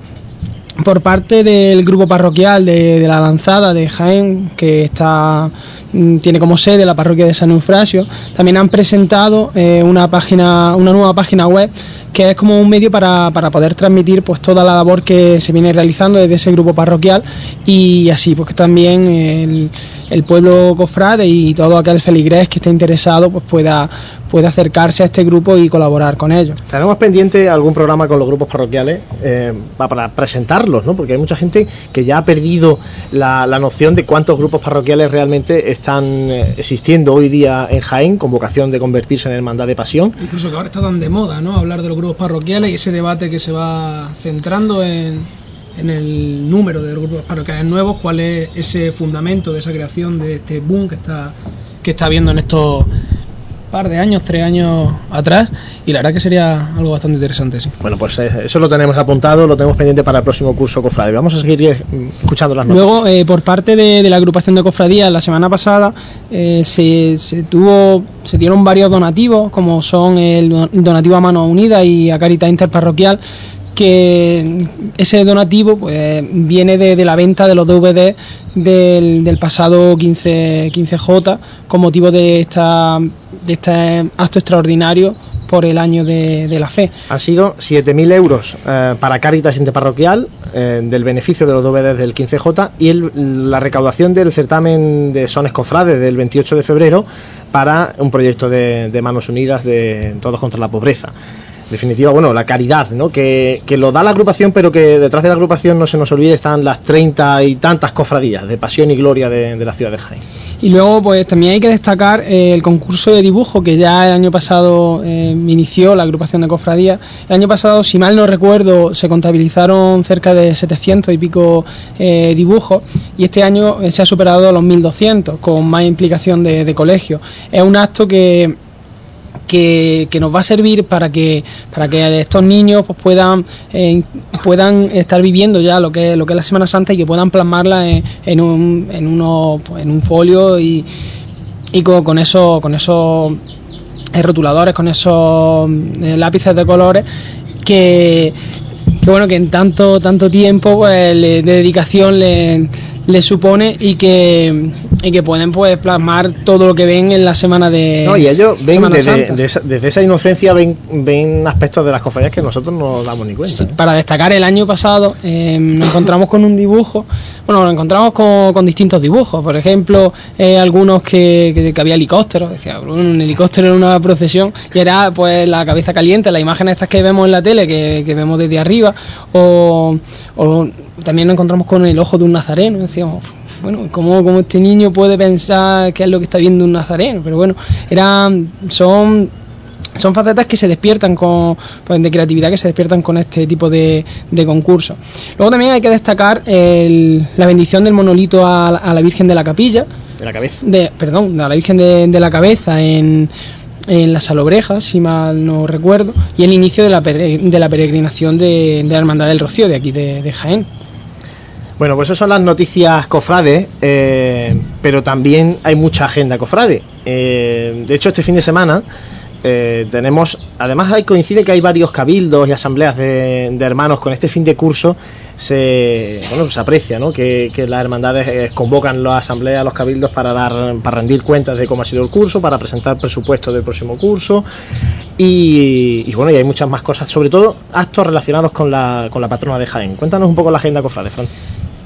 Por parte del grupo parroquial de, la Lanzada de Jaén, que está mm, tiene como sede la parroquia de San Eufrasio, también han presentado eh, una página, una nueva página web que es como un medio para, para poder transmitir pues toda la labor que se viene realizando desde ese grupo parroquial y así pues que también el pueblo cofrade y todo aquel feligrés que esté interesado pues pueda, pueda acercarse a este grupo y colaborar con ellos. Tenemos pendiente algún programa con los grupos parroquiales eh, pa- para presentarlos, ¿no? Porque hay mucha gente que ya ha perdido la, la noción de cuántos grupos parroquiales realmente están eh, existiendo hoy día en Jaén con vocación de convertirse en hermandad de pasión. Incluso que ahora está tan de moda, ¿no? Hablar de los grupos parroquiales y ese debate que se va centrando en, en el número de grupos parroquiales nuevos, cuál es ese fundamento de esa creación de este boom que está que está habiendo en estos par de años, tres años atrás, y la verdad que sería algo bastante interesante, sí. Bueno, pues eh, eso lo tenemos apuntado, lo tenemos pendiente para el próximo curso Cofrade. Vamos a seguir eh, escuchando las noticias. Luego, eh, por parte de, de la agrupación de cofradías, la semana pasada eh, se, se tuvo, se dieron varios donativos, como son el don- donativo a Manos Unidas y a Caritas Interparroquial, que ese donativo pues, viene de, la venta de los DVD del, pasado 15, 15J con motivo de, esta, de este acto extraordinario por el año de, la fe. Han sido 7.000 euros eh, para Cáritas Interparroquial eh, del beneficio de los DVDs del 15J y la recaudación del certamen de Sones Cofrades del 28 de febrero para un proyecto de Manos Unidas de Todos contra la Pobreza. Definitiva, bueno, la caridad, ¿no? Que, que lo da la agrupación, pero que detrás de la agrupación, no se nos olvide, están las treinta y tantas cofradías de pasión y gloria de, la ciudad de Jaén. Y luego, pues también hay que destacar eh, el concurso de dibujo que ya el año pasado eh, inició la agrupación de cofradías. El año pasado, si mal no recuerdo, se contabilizaron cerca de 700 y pico eh, dibujos y este año se ha superado los 1200 con más implicación de, de colegios. Es un acto que que, nos va a servir para que para que estos niños pues puedan eh, puedan estar viviendo ya lo que lo que es la Semana Santa y que puedan plasmarla en, un en uno pues, en un folio y, y con, con eso con esos eh, rotuladores con esos eh, lápices de colores que, que bueno que en tanto tanto tiempo pues, de dedicación le, le supone y que y que pueden pues plasmar todo lo que ven en la semana de No, y ellos ven desde, de esa, desde esa inocencia ven, ven aspectos de las cofradías que nosotros no damos ni cuenta. ¿eh? Para destacar, el año pasado eh, nos encontramos con un dibujo, bueno, nos encontramos con, con distintos dibujos, por ejemplo, eh, algunos que, que- que había helicópteros, decía, un helicóptero en una procesión, y era pues la cabeza caliente, las imágenes estas que vemos en la tele, que, que vemos desde arriba, o, o también nos encontramos con el ojo de un nazareno, decíamos, bueno, ¿cómo, cómo este niño puede pensar qué es lo que está viendo un nazareno? Pero bueno, eran, son son facetas que se despiertan con pues, de creatividad que se despiertan con este tipo de, de concursos. Luego también hay que destacar el- la bendición del monolito a, la- a la Virgen de la Capilla, De la cabeza. de, perdón, a la Virgen de, de la Cabeza en, en la Salobreja, si mal no recuerdo, y el inicio de la, de la peregrinación de, de la Hermandad del Rocío, de aquí de, de Jaén. Bueno, pues esas son las noticias cofrades, eh, pero también hay mucha agenda cofrade. Eh, de hecho, este fin de semana eh, tenemos, además coincide que hay varios cabildos y asambleas de, de hermanos con este fin de curso, se, bueno, se aprecia ¿no? que, las hermandades convocan las asambleas, los cabildos para, dar, para rendir cuentas de cómo ha sido el curso, para presentar presupuesto del próximo curso y, y bueno, y hay muchas más cosas, sobre todo actos relacionados con la, con la patrona de Jaén. Cuéntanos un poco la agenda, cofrade, Fran.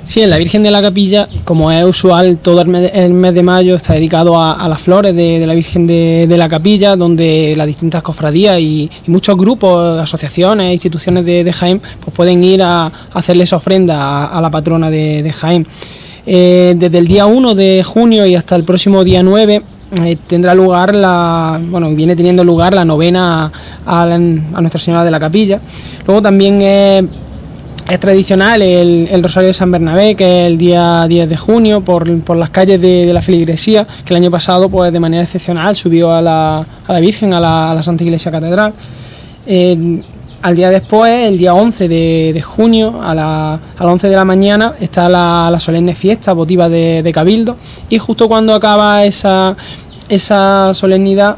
Sí, en la Virgen de la Capilla, como es usual, todo el mes, de mayo está dedicado a, las flores de, la Virgen de, la Capilla, donde las distintas cofradías y, muchos grupos, asociaciones, instituciones de, Jaén, pues pueden ir a, a hacerle esa ofrenda a, la patrona de, Jaén. Eh, desde el día 1 de junio y hasta el próximo día 9 eh, tendrá lugar la, bueno, viene teniendo lugar la novena a Nuestra Señora de la Capilla. Luego también eh, es tradicional el, Rosario de San Bernabé, que es el día 10 de junio, por, por las calles de, la feligresía, que el año pasado, pues de manera excepcional, subió a la, a la Virgen, a la, Santa Iglesia Catedral. Al día después, el día 11 de, junio, a, la, a las 11 de la mañana, está la, solemne fiesta votiva de, de Cabildo, y justo cuando acaba esa, esa solemnidad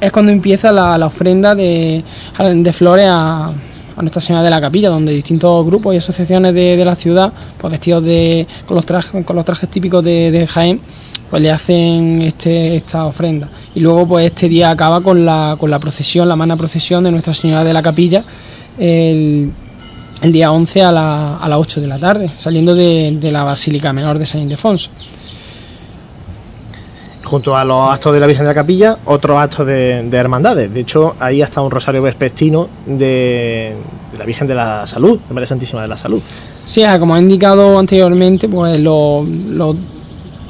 es cuando empieza la, la ofrenda de, de flores a, a Nuestra Señora de la Capilla, donde distintos grupos y asociaciones de, la ciudad, pues vestidos de, con, los trajes, con los trajes típicos de, de Jaén, pues le hacen este, esta ofrenda. Y luego pues este día acaba con la, con la procesión, la magna procesión de Nuestra Señora de la Capilla, el, el día 11 a, la- a las 8 de la tarde, saliendo de, de la Basílica Menor de San Ildefonso. Junto a los actos de la Virgen de la Capilla, otros actos de, de hermandades. De hecho, ahí hasta un rosario vespertino de, la Virgen de la Salud, de María Santísima de la Salud. Sí, ah, como he indicado anteriormente, pues lo- lo-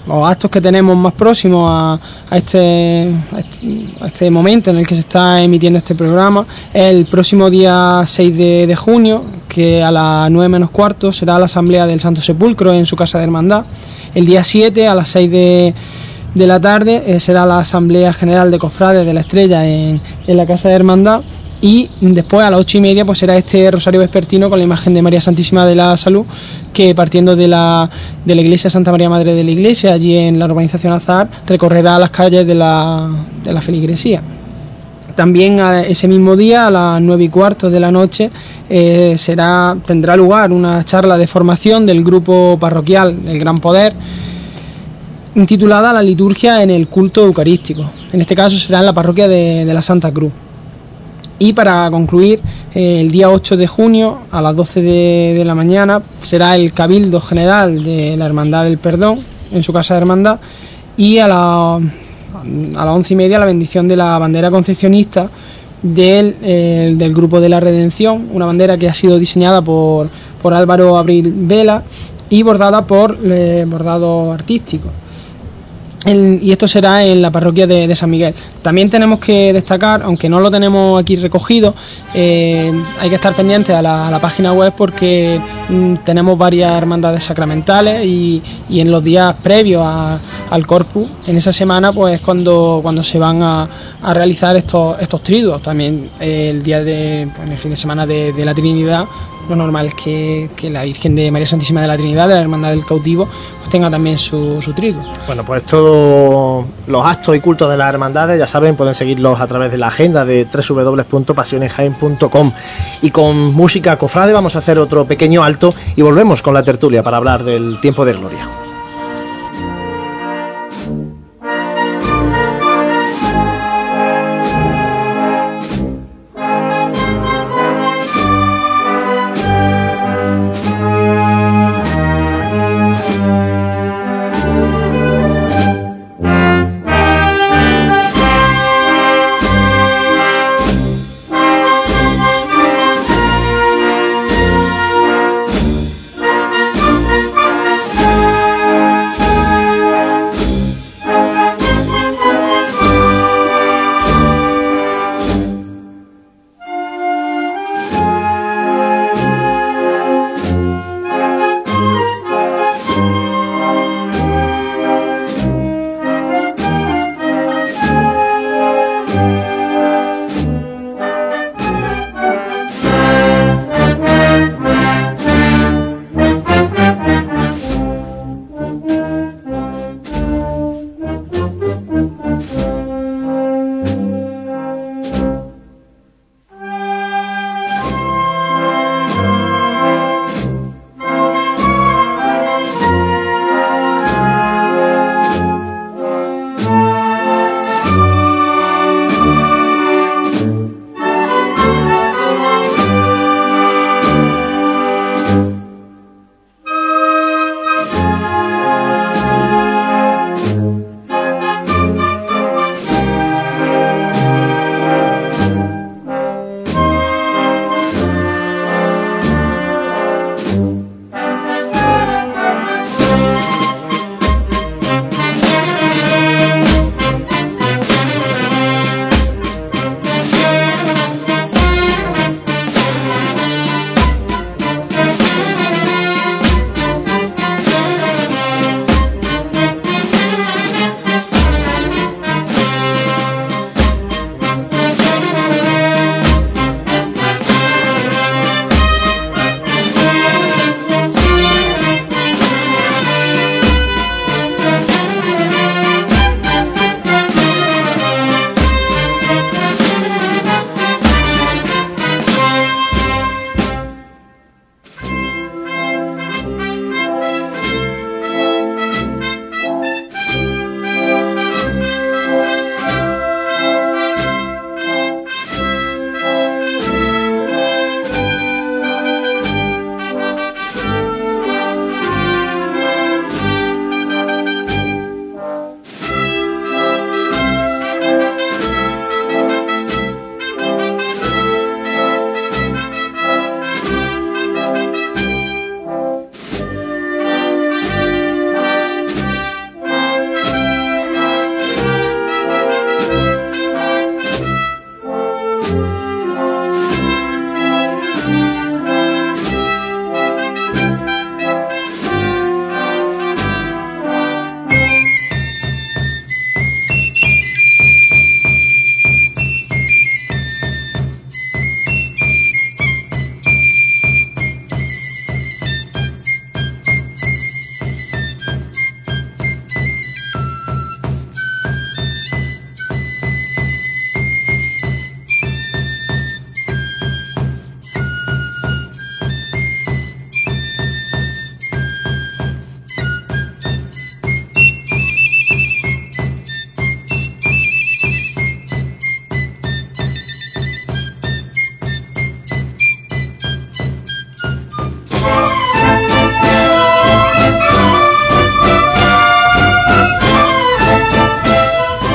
los actos que tenemos más próximos este, a, este, a este momento en el que se está emitiendo este programa el próximo día 6 de, de junio, que a las 9 menos cuarto será la Asamblea del Santo Sepulcro en su Casa de Hermandad. El día 7 a las 6 de, de la tarde eh, será la Asamblea General de Cofrades de la Estrella en, en la Casa de Hermandad. Y después a las ocho y media pues será este rosario vespertino con la imagen de María Santísima de la Salud, que partiendo de la, de la iglesia Santa María Madre de la Iglesia, allí en la urbanización Azar, recorrerá las calles de la, de la feligresía. También a ese mismo día, a las nueve y cuarto de la noche, eh, será, tendrá lugar una charla de formación del grupo parroquial del Gran Poder, intitulada La liturgia en el culto eucarístico. En este caso será en la parroquia de, la Santa Cruz. Y para concluir, eh, el día 8 de junio a las 12 de, la mañana será el Cabildo General de la Hermandad del Perdón en su casa de hermandad y a, la- a las once y media la bendición de la bandera concepcionista del, eh, del Grupo de la Redención, una bandera que ha sido diseñada por, por Álvaro Abril Vela y bordada por eh, bordado artístico. El- y esto será en la parroquia de, San Miguel. También tenemos que destacar, aunque no lo tenemos aquí recogido, eh, hay que estar pendiente a la, página web porque mm, tenemos varias hermandades sacramentales y, y en los días previos a- al Corpus, en esa semana, pues es cuando, cuando se van a, a realizar estos, estos triduos. También eh, el día de, pues, en el fin de semana de la Trinidad, lo normal que, que la Virgen de María Santísima de la Trinidad, de la Hermandad del Cautivo, pues tenga también su, su triduo. Bueno, pues todos los actos y cultos de las hermandades, ya saben, pueden seguirlos a través de la agenda de www.pasionesjaen.com. Y con música cofrade vamos a hacer otro pequeño alto y volvemos con la tertulia para hablar del tiempo de gloria.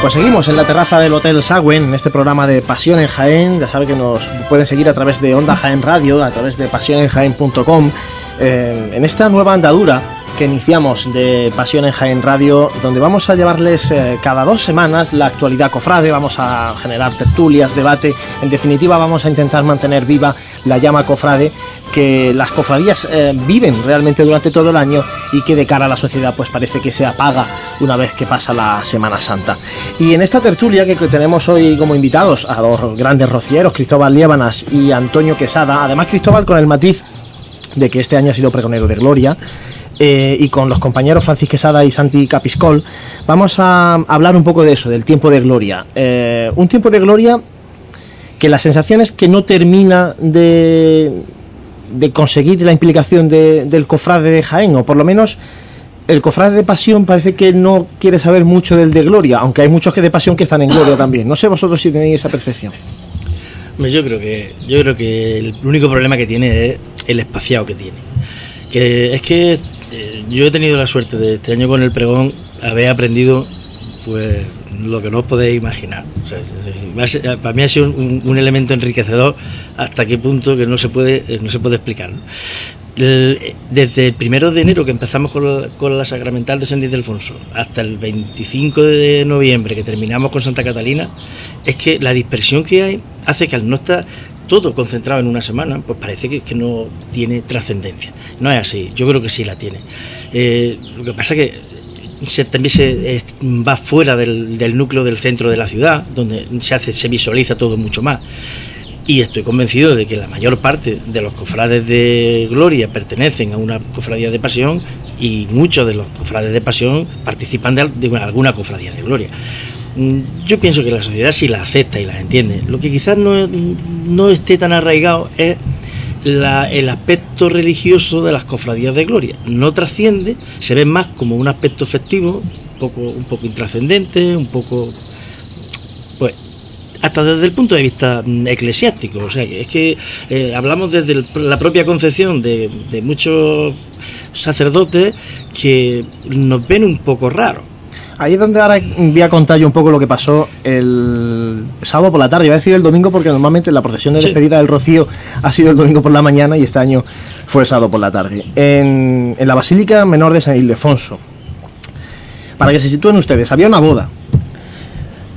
Seguimos en la terraza del Hotel Sagüen, en este programa de Pasión en Jaén. Ya sabe que nos pueden seguir a través de Onda Jaén Radio, a través de pasionenjaén.com. Eh, en esta nueva andadura que iniciamos de Pasión en Jaén Radio, donde vamos a llevarles eh, cada dos semanas la actualidad cofrade, vamos a generar tertulias, debate, en definitiva vamos a intentar mantener viva la llama cofrade que las cofradías eh, viven realmente durante todo el año y que de cara a la sociedad pues parece que se apaga una vez que pasa la Semana Santa. Y en esta tertulia que tenemos hoy como invitados a los grandes rocieros, Cristóbal Liébanas y Antonio Quesada, además Cristóbal con el matiz de que este año ha sido pregonero de gloria, eh, y con los compañeros Francis Quesada y Santi Capiscol, vamos a hablar un poco de eso, del tiempo de gloria. Eh, un tiempo de gloria que la sensación es que no termina de, conseguir la implicación de- del cofrade de Jaén, o por lo menos el cofrade de pasión parece que no quiere saber mucho del de gloria, aunque hay muchos que de pasión que están en gloria también. No sé vosotros si tenéis esa percepción. Yo creo que yo creo que el único problema que tiene es el espaciado que tiene. Que es que eh, yo he tenido la suerte de este año con el pregón haber aprendido pues lo que no os podéis imaginar. Para mí ha sido un, un elemento enriquecedor hasta qué punto que no se puede eh, no se puede explicar. Desde el primero de enero que empezamos con la, sacramental de San Ildefonso hasta el 25 de noviembre que terminamos con Santa Catalina, es que la dispersión que hay hace que al no estar todo concentrado en una semana, pues parece que, que no tiene trascendencia. No es así, yo creo que sí la tiene. Eh, lo que pasa que se, también se va fuera del, del núcleo del centro de la ciudad, donde se hace, se visualiza todo mucho más. Y estoy convencido de que la mayor parte de los cofrades de gloria pertenecen a una cofradía de pasión y muchos de los cofrades de pasión participan de, al- de alguna cofradía de gloria. Mm, Yo pienso que la sociedad sí la acepta y la entiende. Lo que quizás no, no esté tan arraigado es el aspecto religioso de las cofradías de gloria. No trasciende, se ve más como un aspecto festivo, un poco, un poco intrascendente, un poco hasta desde el punto de vista mm, eclesiástico, o sea, que es que eh, hablamos desde el- la propia concepción de, de muchos sacerdotes que nos ven un poco raros. Ahí es donde ahora voy a contar yo un poco lo que pasó el sábado por la tarde. Iba a decir el domingo porque normalmente la procesión de Sí. despedida del Rocío ha sido el domingo por la mañana y este año fue el sábado por la tarde. En, en la Basílica Menor de San Ildefonso. Para que se sitúen ustedes, había una boda.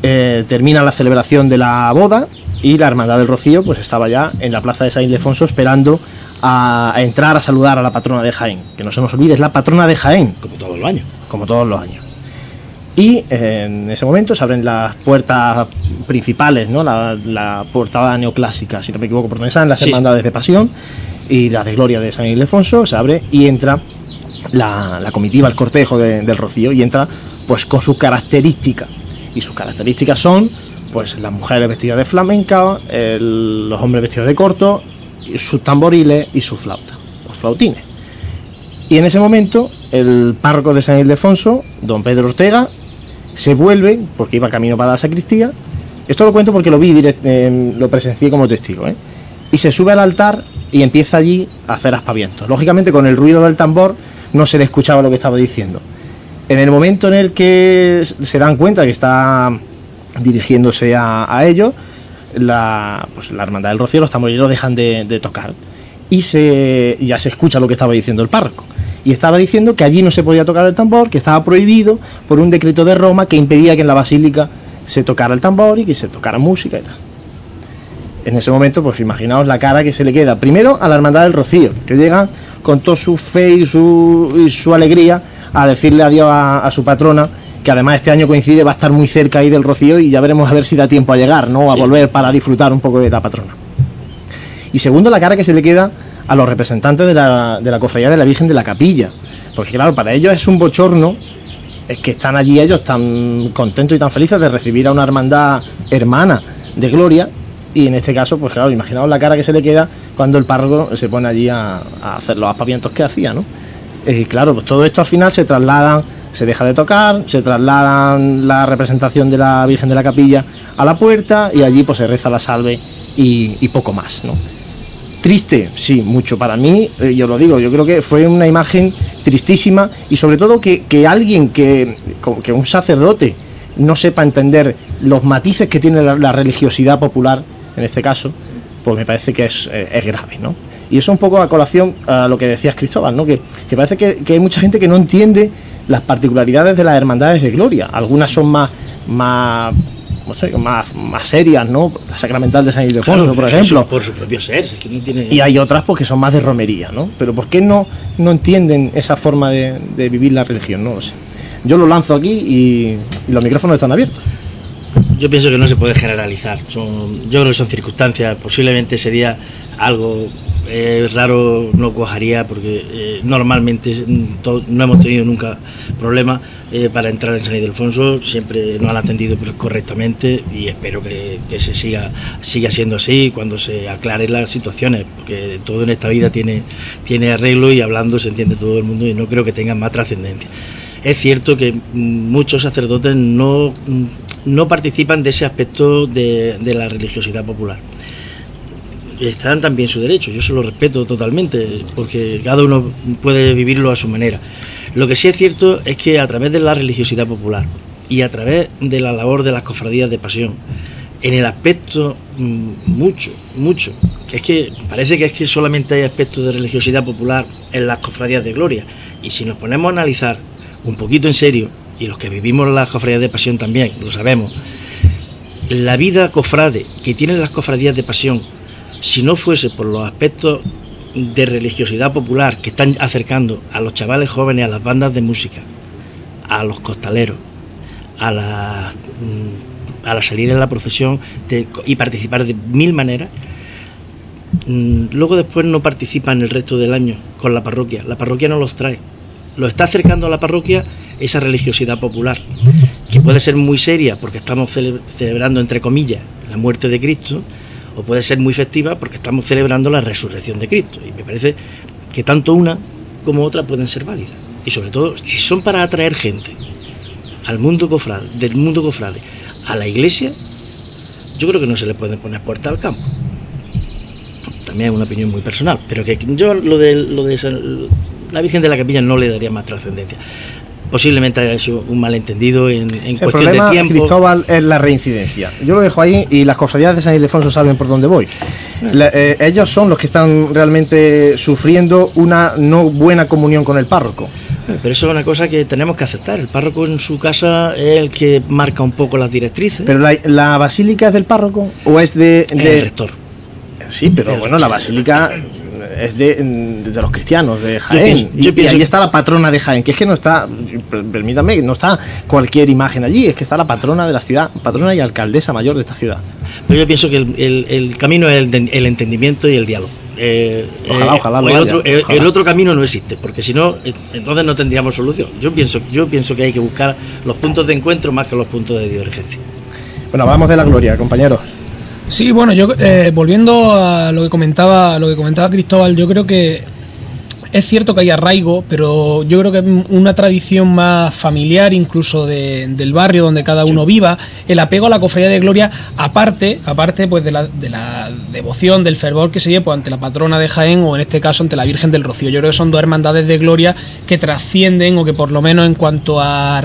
Eh, termina la celebración de la boda y la Hermandad del Rocío pues estaba ya en la plaza de San Ildefonso esperando a, a entrar a saludar a la patrona de Jaén. Que no se nos olvide, es la patrona de Jaén como todos los años. como todos los años. Y eh, en ese momento se abren las puertas principales, ¿no? La, la portada neoclásica, si no me equivoco, por donde están las Sí, hermandades de pasión y la de gloria de San Ildefonso, se abre y entra la, la comitiva, el cortejo de- del Rocío, y entra pues con sus características. Y sus características son pues las mujeres vestidas de flamenca, el- los hombres vestidos de corto, y sus tamboriles y sus flautas, los flautines. Y en ese momento, el párroco de San Ildefonso, don Pedro Ortega, se vuelve, porque iba camino para la sacristía. Esto lo cuento porque lo vi, direct- eh, lo presencié como testigo. ¿eh? Y se sube al altar y empieza allí a hacer aspavientos. Lógicamente, con el ruido del tambor no se le escuchaba lo que estaba diciendo. En el momento en el que se dan cuenta que está dirigiéndose a, a ellos, la, pues, la hermandad del Rocío, los tamborileros dejan de, de tocar y se, ya se escucha lo que estaba diciendo el párroco. Y estaba diciendo que allí no se podía tocar el tambor, que estaba prohibido por un decreto de Roma que impedía que en la basílica se tocara el tambor y que se tocara música y tal. En ese momento, pues imaginaos la cara que se le queda. Primero a la Hermandad del Rocío, que llega con toda su fe y su, y su alegría a decirle adiós a, a su patrona, que además este año coincide, va a estar muy cerca ahí del Rocío y ya veremos a ver si da tiempo a llegar, ¿no? A Sí. volver para disfrutar un poco de la patrona. Y segundo, la cara que se le queda a los representantes de la, de la cofradía de la Virgen de la Capilla. Porque claro, para ellos es un bochorno, es que están allí ellos tan contentos y tan felices de recibir a una hermandad hermana de gloria. Y en este caso, pues claro, imaginaos la cara que se le queda cuando el párroco se pone allí a, a hacer los aspavientos que hacía, ¿no? Y claro, pues todo esto al final se trasladan, se deja de tocar, se trasladan la representación de la Virgen de la Capilla a la puerta y allí pues se reza la salve y, poco más, ¿no? Triste, sí, mucho para mí, eh, yo lo digo, yo creo que fue una imagen tristísima y sobre todo que, que alguien, que, que un sacerdote no sepa entender los matices que tiene la, la religiosidad popular, en este caso, pues me parece que es, eh, es grave, ¿no? Y eso un poco a colación a lo que decías Cristóbal, ¿no? Que, que parece que, que hay mucha gente que no entiende las particularidades de las hermandades de gloria. Algunas son más, más, no sé, más, más serias, ¿no? La sacramental de San Ildefonso, Claro, por ejemplo. Por su propio ser. es que no tiene... Y hay otras porque son más de romería, ¿no? Pero ¿por qué no, no entienden esa forma de, de vivir la religión? No lo sé. Yo lo lanzo aquí y, y los micrófonos están abiertos. Yo pienso que no se puede generalizar. Son, yo creo que son circunstancias. Posiblemente sería algo eh, raro, no cuajaría, porque eh, normalmente no hemos tenido nunca problemas eh, para entrar en San Ildefonso. Siempre nos han atendido correctamente y espero que, se siga, siga siendo así cuando se aclaren las situaciones, porque todo en esta vida tiene, tiene arreglo y hablando se entiende todo el mundo y no creo que tengan más trascendencia. Es cierto que muchos sacerdotes no, no participan de ese aspecto de la religiosidad popular. Estarán también su derecho, yo se lo respeto totalmente, porque cada uno puede vivirlo a su manera. Lo que sí es cierto es que a través de la religiosidad popular y a través de la labor de las cofradías de pasión, en el aspecto mm, mucho, mucho, que es que parece que es que solamente hay aspectos de religiosidad popular en las cofradías de gloria. Y si nos ponemos a analizar un poquito en serio, y los que vivimos las cofradías de pasión también, lo sabemos, la vida cofrade que tienen las cofradías de pasión, si no fuese por los aspectos de religiosidad popular que están acercando a los chavales jóvenes a las bandas de música, a los costaleros, a la, mm, a la salir en la procesión y participar de mil maneras, mm, luego después no participan el resto del año con la parroquia. La parroquia no los trae. Lo está acercando a la parroquia esa religiosidad popular, que puede ser muy seria porque estamos cele- celebrando, entre comillas, la muerte de Cristo, o puede ser muy festiva porque estamos celebrando la resurrección de Cristo. Y me parece que tanto una como otra pueden ser válidas. Y sobre todo, si son para atraer gente al mundo cofrade, del mundo cofrade, a la iglesia, yo creo que no se le pueden poner puerta al campo. También es una opinión muy personal, pero que yo lo de, lo de la Virgen de la Capilla no le daría más trascendencia. Posiblemente haya sido un malentendido en, en Sí, el cuestión problema, de tiempo. Cristóbal, es la reincidencia. Yo lo dejo ahí y las cofradías de San Ildefonso saben por dónde voy. La- eh, ellos son los que están realmente sufriendo una no buena comunión con el párroco. Pero eso es una cosa que tenemos que aceptar. El párroco en su casa es el que marca un poco las directrices. Pero la, la basílica es del párroco o es de, de- el rector. sí, pero el bueno, la basílica es de, de los cristianos de Jaén pienso- yo y, ahí está la patrona de Jaén, que es que no está, per- permítame, no está cualquier imagen allí, es que está la patrona de la ciudad, patrona y alcaldesa mayor de esta ciudad. Pero yo pienso que el, el- el camino es el, el entendimiento y el diálogo. Eh, Ojalá, ojalá lo el, haya, otro, el- ojalá. el otro camino no existe, porque si no, eh, entonces no tendríamos solución. Yo pienso, yo pienso que hay que buscar los puntos de encuentro más que los puntos de divergencia. Bueno, hablamos de la gloria, compañeros. Sí, bueno, yo eh, volviendo a lo que comentaba, lo que comentaba Cristóbal, yo creo que es cierto que hay arraigo, pero yo creo que es una tradición más familiar, incluso de- del barrio donde cada uno viva, el apego a la cofradía de gloria, aparte, aparte pues de la, de la devoción, del fervor que se lleva pues, ante la patrona de Jaén o en este caso ante la Virgen del Rocío. Yo creo que son dos hermandades de gloria que trascienden o que por lo menos en cuanto a,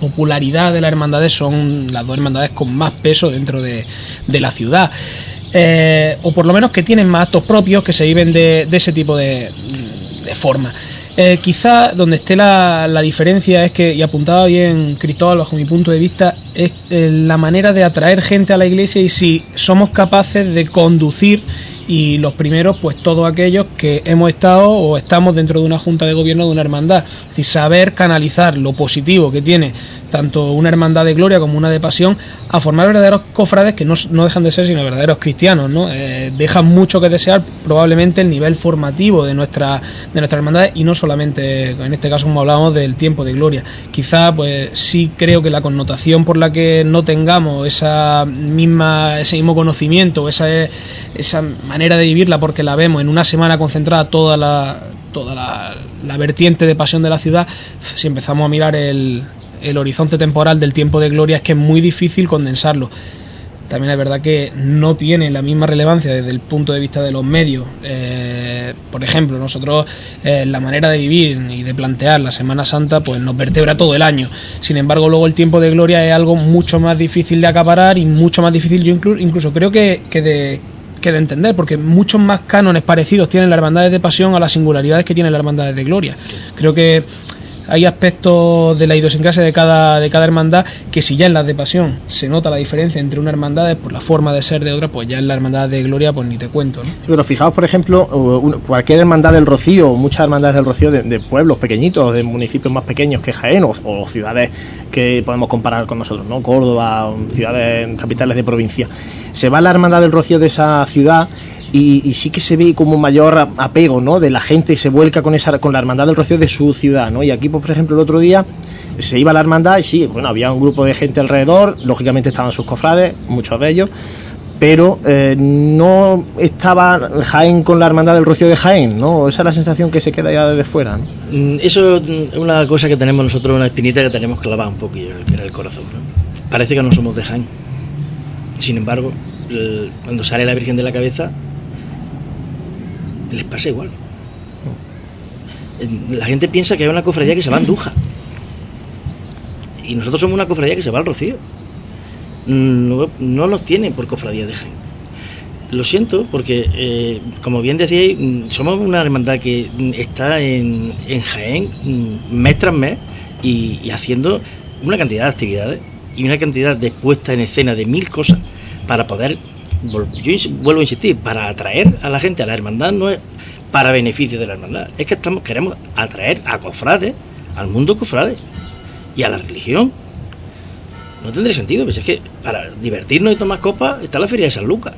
popularidad de las hermandades son las dos hermandades con más peso dentro de, la ciudad. Eh, o por lo menos que tienen más actos propios que se viven de ese tipo de, de forma. Eh, quizá donde esté la, la diferencia es que, y apuntaba bien Cristóbal bajo mi punto de vista, es eh, la manera de atraer gente a la iglesia y si somos capaces de conducir y los primeros, pues todos aquellos que hemos estado o estamos dentro de una junta de gobierno de una hermandad. Es decir, saber canalizar lo positivo que tiene tanto una hermandad de gloria como una de pasión a formar verdaderos cofrades que no, no dejan de ser sino verdaderos cristianos, ¿no? Eh, dejan mucho que desear probablemente el nivel formativo de nuestra de nuestra hermandad y no solamente en este caso como hablábamos del tiempo de gloria. Quizá pues sí creo que la connotación por la que no tengamos esa misma ese mismo conocimiento, esa esa manera de vivirla porque la vemos en una semana concentrada toda la toda la, la vertiente de pasión de la ciudad, si empezamos a mirar el, el horizonte temporal del tiempo de gloria es que es muy difícil condensarlo. también es verdad que no tiene la misma relevancia desde el punto de vista de los medios. Eh, por ejemplo, nosotros eh, la manera de vivir y de plantear la Semana Santa pues nos vertebra todo el año. Sin embargo, luego el tiempo de gloria es algo mucho más difícil de acaparar y mucho más difícil, yo inclu- incluso creo que, que de que de entender, porque muchos más cánones parecidos tienen las hermandades de pasión a las singularidades que tienen las hermandades de gloria. Creo que hay aspectos de la idiosincrasia de cada, de cada hermandad que si ya en las de pasión se nota la diferencia entre una hermandad por la forma de ser de otra, pues ya en la hermandad de gloria pues ni te cuento, ¿no? Sí, Pero fijaos, por ejemplo, un- cualquier hermandad del Rocío, muchas hermandades del Rocío de, pueblos pequeñitos, de municipios más pequeños que Jaén o, o ciudades que podemos comparar con nosotros, ¿no? Córdoba, ciudades capitales de provincia. Se va la hermandad del Rocío de esa ciudad y, sí que se ve como mayor a- apego, ¿no? De la gente se vuelca con esa con la hermandad del Rocío de su ciudad, ¿no? Y aquí, pues, por ejemplo, el otro día se iba la hermandad y sí, bueno, había un grupo de gente alrededor, lógicamente estaban sus cofrades, muchos de ellos, pero eh, no estaba Jaén con la hermandad del Rocío de Jaén, ¿no? Esa es la sensación que se queda ya desde fuera, ¿no? Mm, Eso es una cosa que tenemos nosotros, una espinita que tenemos clavada un poquillo en el corazón. ¿no? Parece que no somos de Jaén. Sin embargo, cuando sale la Virgen de la Cabeza, les pasa igual. La gente piensa que hay una cofradía que se va a Andújar. Y nosotros somos una cofradía que se va al Rocío. No, no nos tienen por cofradía de Jaén. Lo siento, porque, eh, como bien decíais, mm, somos una hermandad que mm, está en, Jaén mm, mes tras mes y, y haciendo una cantidad de actividades y una cantidad de puesta en escena de mil cosas para poder, yo vuelvo a insistir, para atraer a la gente a la hermandad no es para beneficio de la hermandad, es que estamos queremos atraer a cofrades, al mundo cofrade y a la religión. No tendría sentido, pues es que para divertirnos y tomar copas está la feria de San Lucas.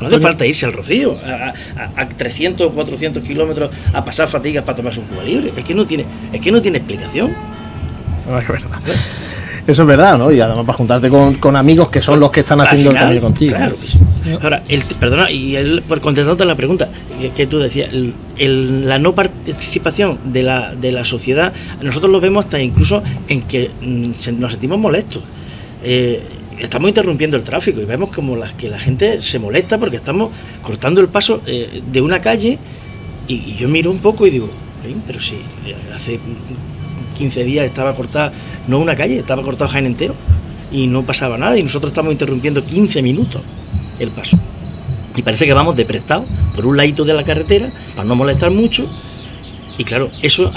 No hace falta irse al Rocío, a, a- a 300 o 400 kilómetros a pasar fatigas para tomarse un Cuba libre. Es que no tiene, es que no tiene explicación. No, es verdad. Eso es verdad, ¿no? Y además para juntarte con, con amigos que son los que están haciendo final, el camino contigo. Claro que sí. Ahora, el, perdona, y el, por contestarte la pregunta que, que tú decías, el- el- la no participación de la, de la sociedad, nosotros lo vemos hasta incluso en que mm, nos sentimos molestos. Eh, estamos interrumpiendo el tráfico y vemos como la, que la gente se molesta porque estamos cortando el paso eh, de una calle y, y yo miro un poco y digo, "Ey, pero si eh, hace 15 días estaba cortada, no una calle, estaba cortado Jaén entero y no pasaba nada y nosotros estamos interrumpiendo 15 minutos el paso. Y parece que vamos de prestado por un ladito de la carretera para no molestar mucho. Y claro, eso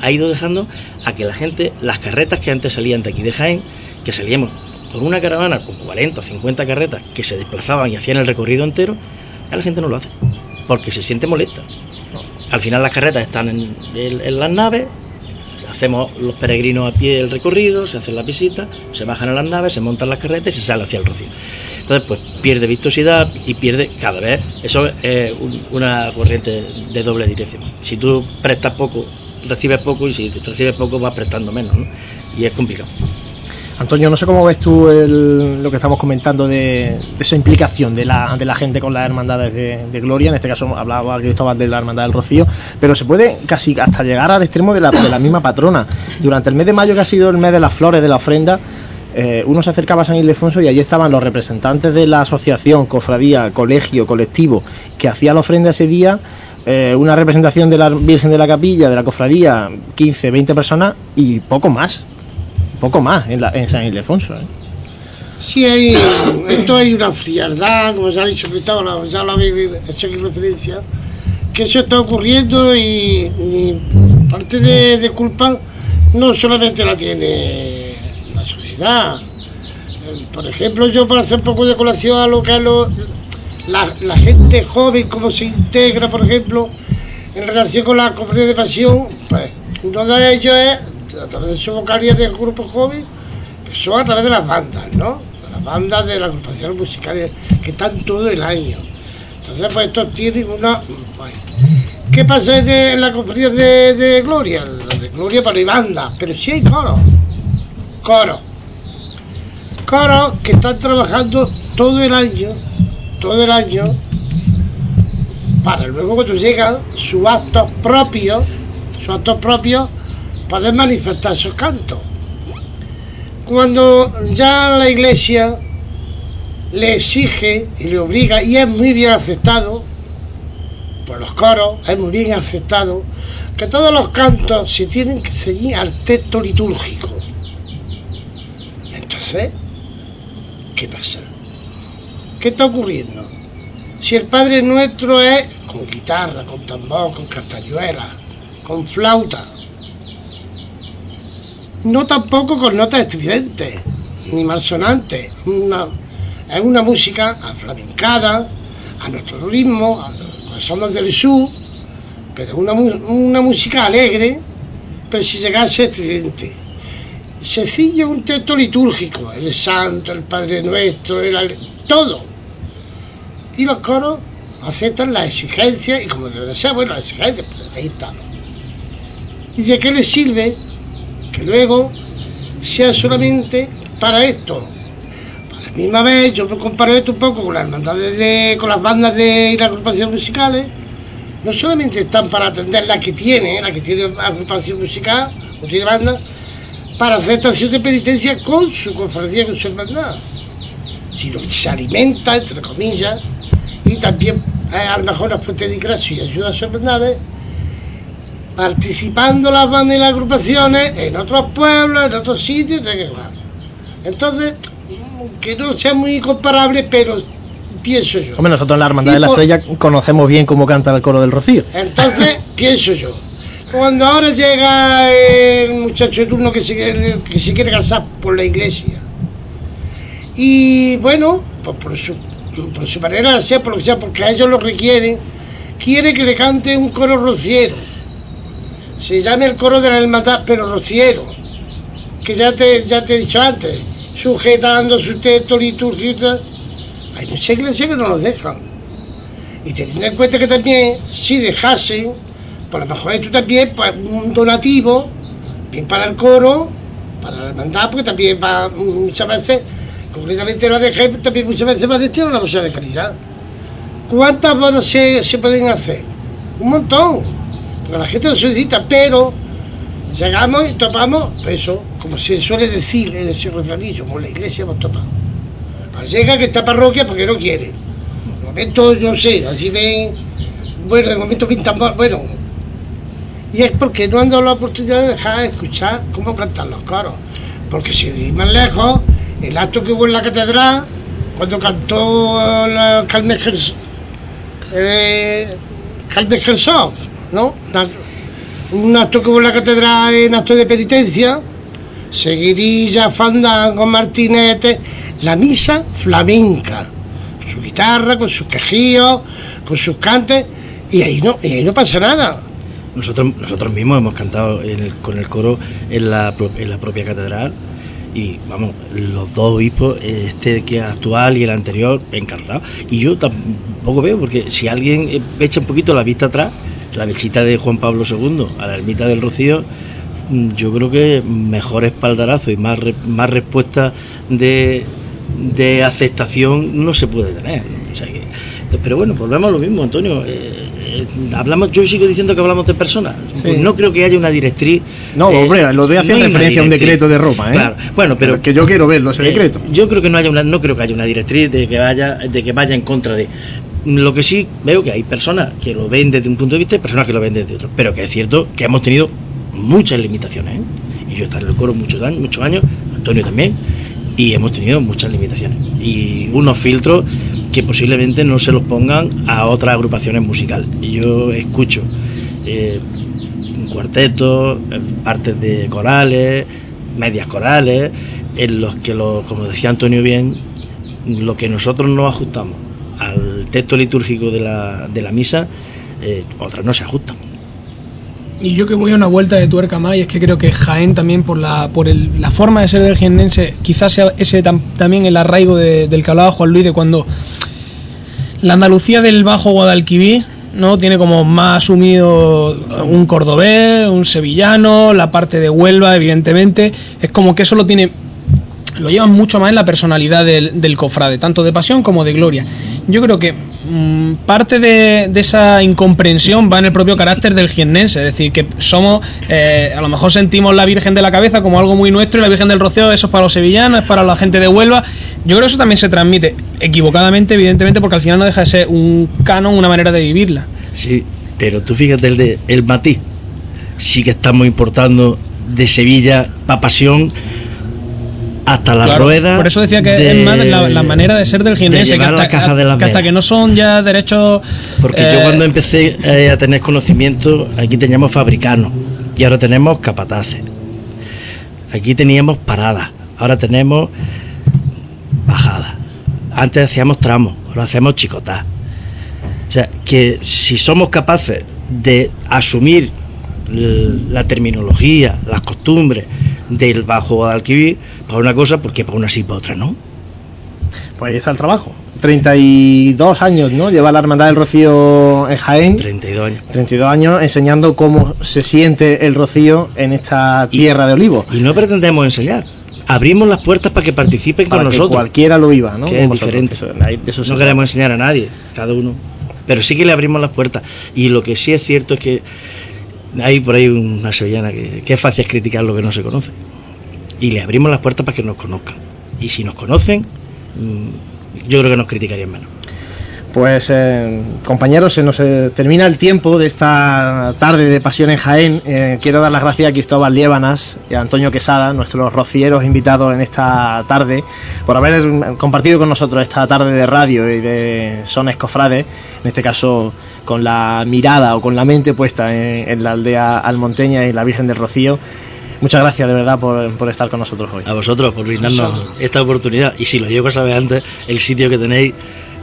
ha, ido dejando a que la gente, las carretas que antes salían de aquí de Jaén, que salíamos con una caravana con 40 o 50 carretas que se desplazaban y hacían el recorrido entero, ya la gente no lo hace, porque se siente molesta. Al final las carretas están en- en las naves, hacemos los peregrinos a pie el recorrido, se hacen la visita, se bajan a las naves, se montan las carretas y se sale hacia el rocío. Entonces, pues pierde vistosidad y pierde cada vez. Eso es un- una corriente de doble dirección. Si tú prestas poco, recibes poco y si recibes poco vas prestando menos, ¿no? Y es complicado. Antonio, no sé cómo ves tú lo que estamos comentando de, esa implicación de la, gente con las hermandades de, Gloria. En este caso hablaba Cristóbal de la hermandad del Rocío, pero se puede casi hasta llegar al extremo de la, de la misma patrona. Durante el mes de mayo, que ha sido el mes de las flores, de la ofrenda, eh, uno se acercaba a San Ildefonso y allí estaban los representantes de la asociación, cofradía, colegio, colectivo, que hacía la ofrenda ese día. eh, una representación de la Virgen de la Capilla, de la cofradía, 15, 20 personas y poco más poco más en, la, en San Ildefonso. ¿eh? Sí, hay, [COUGHS] esto hay una frialdad, como ya ha dicho Cristóbal, ya lo habéis hecho aquí referencia, que eso está ocurriendo y, y parte de, culpa no solamente la tiene la sociedad. Eh, Por ejemplo, yo para hacer un poco de colación a lo que es lo- la, la gente joven, cómo se integra, por ejemplo, en relación con la cofradía de pasión, pues uno de ellos es a través de su vocalía del grupo joven, son a través de las bandas, ¿no? De las bandas de las agrupaciones musicales que están todo el año. Entonces, pues estos tienen una. ¿Qué pasa en, en la cofradía de, de Gloria? La de Gloria para hay bandas, pero sí hay coros. Coros. Coros que están trabajando todo el año, todo el año, para luego cuando llegan sus actos propios, sus actos propios, poder manifestar esos cantos. Cuando ya la iglesia le exige y le obliga, y es muy bien aceptado por los coros, es muy bien aceptado, que todos los cantos se tienen que seguir al texto litúrgico. Entonces, ¿qué pasa? ¿Qué está ocurriendo? Si el Padre Nuestro es con guitarra, con tambor, con castañuela, con flauta, no tampoco con notas estridentes, ni malsonantes, una, es una música aflamencada, a nuestro ritmo, a- pues somos del sur, pero una, una música alegre, pero si llegase estridente. Sencillo un texto litúrgico, el santo, el Padre Nuestro, el todo. Y los coros aceptan las exigencias, y como debe de ser, bueno, las exigencias, pues ahí estamos. ¿Y de qué les sirve que luego sea solamente para esto? A la misma vez, yo comparo esto un poco con las hermandades de, con las bandas de y las agrupaciones musicales, no solamente están para atender la que tiene, la que tiene agrupación musical o tiene banda, para hacer estación de penitencia con su conferencia, con su hermandad, sino que se alimenta, entre comillas, y también eh, a lo mejor la fuente de ingresos y ayuda a sus hermandades, participando las bandas y las agrupaciones en otros pueblos, en otros sitios, de que. Entonces, que no sea muy comparable, pero pienso yo. Hombre, nosotros en la Hermandad Y de la por- Estrella conocemos bien cómo canta el coro del Rocío. Entonces, [LAUGHS] pienso yo, cuando ahora llega el muchacho de turno que se, quiere- que se quiere casar por la iglesia, y bueno, pues por su, por su manera de ser, por lo que sea, porque a ellos lo requieren, quiere que le cante un coro rociero. Se llame el coro de la hermandad, pero rociero, que ya te, ya te he dicho antes, sujetando su texto tal. Hay muchas iglesias que no los dejan. Y teniendo en cuenta que también, si dejasen, por lo mejor esto también, pues un donativo, bien para el coro, para la hermandad, porque también va muchas veces, concretamente la DG, también muchas veces va destinada a una bolsa de caridad. ¿Cuántas bodas se, se pueden hacer? Un montón, la gente lo solicita, pero llegamos y topamos, pues eso, como se suele decir en ese refranillo, como la iglesia hemos topado. Llega que esta parroquia porque no quiere. De momento, no sé, así ven, bueno, de momento pintan mal, bueno. Y es porque no han dado la oportunidad de dejar de escuchar cómo cantan los coros. Porque si ir más lejos, el acto que hubo en la catedral, cuando cantó la Carmen Gers- eh, Carmen Gersón, ¿no? Un acto que hubo en la catedral en acto de penitencia, seguidilla, fandango, martinete, la misa flamenca, su guitarra, con sus quejíos, con sus cantes, y ahí no, y ahí no pasa nada. Nosotros, nosotros mismos hemos cantado con el coro en la, en la propia catedral y vamos, los dos obispos, este que es actual y el anterior, encantados. Y yo tampoco veo, porque si alguien eh, echa un poquito la vista atrás, la visita de Juan Pablo II a la ermita del Rocío, mm, yo creo que mejor espaldarazo y más, más respuesta de, de aceptación no se puede tener. O sea que- pero bueno, volvemos a lo mismo, Antonio. eh, eh, hablamos, yo sigo diciendo que hablamos de personas. Pues no creo que haya una directriz. No, eh, hombre, lo de hacer no referencia a un decreto de Roma, ¿eh? Claro, bueno, pero. Que yo quiero verlo, ese decreto. yo creo que no haya una, no creo que haya una directriz de que vaya, de que vaya en contra de. Lo que sí veo que hay personas que lo ven desde un punto de vista y personas que lo ven desde otro. Pero que es cierto que hemos tenido muchas limitaciones. ¿eh? Y yo he en el coro muchos años, muchos años, Antonio también, y hemos tenido muchas limitaciones. Y unos filtros que posiblemente no se los pongan a otras agrupaciones musicales. Yo escucho eh, cuartetos, partes de corales, medias corales, en los que, lo, como decía Antonio bien, lo que nosotros nos ajustamos al texto litúrgico de la, de la misa, eh, otras no se ajustan. Y yo que voy a una vuelta de tuerca más, y es que creo que Jaén también por la por el- la forma de ser del jiennense, quizás sea ese tam- también el arraigo de- del que hablaba Juan Luis de cuando la Andalucía del Bajo Guadalquivir no tiene como más asumido un cordobés, un sevillano, la parte de Huelva, evidentemente, es como que eso lo tiene lo llevan mucho más en la personalidad del cofrade, tanto de pasión como de gloria. Yo creo que mm, parte de, esa incomprensión va en el propio carácter del jiennense, es decir, que somos, eh, a lo mejor sentimos la Virgen de la Cabeza como algo muy nuestro y la Virgen del Rocío, eso es para los sevillanos, es para la gente de Huelva. Yo creo que eso también se transmite equivocadamente, evidentemente, porque al final no deja de ser un canon, una manera de vivirla. Sí, pero tú fíjate el de el matiz. Sí que estamos importando de Sevilla para pasión hasta la Claro, rueda. Por eso decía que de- es más la, la manera de ser del jiennense, que hasta, la caja de las que hasta que no son ya derechos... Porque eh, yo cuando empecé eh, a tener conocimiento, aquí teníamos fabricanos y ahora tenemos capataces. Aquí teníamos paradas, ahora tenemos bajadas. Antes hacíamos tramos, ahora hacemos chicotá. O sea, que si somos capaces de asumir la terminología, las costumbres del bajo Guadalquivir, para una cosa, porque para una sí, para otra no. Pues ahí está el trabajo. 32 años, ¿no? Lleva la Hermandad del Rocío en Jaén. 32 años. 32 años enseñando cómo se siente el rocío en esta tierra de olivo. Y no pretendemos enseñar. Abrimos las puertas para que participen Para con que nosotros. cualquiera lo viva, ¿no? que es diferente. Eso- eso no queremos enseñar a nadie, cada uno. Pero sí que le abrimos las puertas. Y lo que sí es cierto es que hay por ahí una sevillana que, que es fácil criticar lo que no se conoce. Y le abrimos las puertas para que nos conozcan. Y si nos conocen, mm, yo creo que nos criticarían menos. Pues eh, compañeros, se nos eh, termina el tiempo de esta tarde de Pasión en Jaén. Eh, quiero dar las gracias a Cristóbal Liébanas y a Antonio Quesada, nuestros rocieros invitados en esta tarde, por haber mm, compartido con nosotros esta tarde de radio y de sones cofrades, en este caso con la mirada o con la mente puesta en, en la aldea almonteña y la Virgen del Rocío. Muchas gracias de verdad por, por estar con nosotros hoy. A vosotros por brindarnos esta oportunidad. Y si lo llego a saber antes, el sitio que tenéis.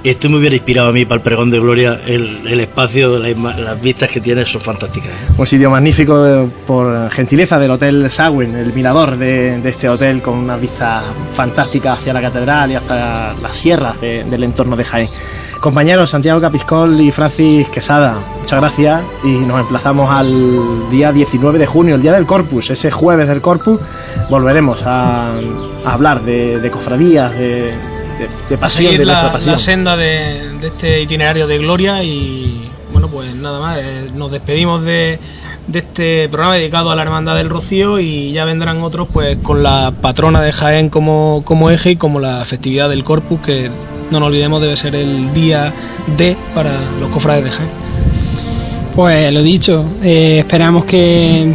Esto me hubiera inspirado a mí para el pregón de Gloria. El, el espacio, las vistas que tiene son fantásticas. ¿eh? Un sitio magnífico de- por gentileza del Hotel Sagüen, el mirador de, de este hotel con una vista fantástica hacia la catedral y hacia las sierras de- del entorno de Jaén. Compañeros Santiago Capiscol y Francis Quesada, muchas gracias y nos emplazamos al día 19 de junio, el día del Corpus, ese jueves del Corpus, volveremos a, a hablar de, de cofradías, de, de, de pasión, seguir de la, pasión. la senda de, de este itinerario de gloria y bueno pues nada más eh, nos despedimos de, de este programa dedicado a la hermandad del Rocío y ya vendrán otros pues con la patrona de Jaén como, como eje y como la festividad del Corpus que no nos olvidemos debe ser el día D para los cofrades de Jaén. Pues lo dicho, eh, esperamos que,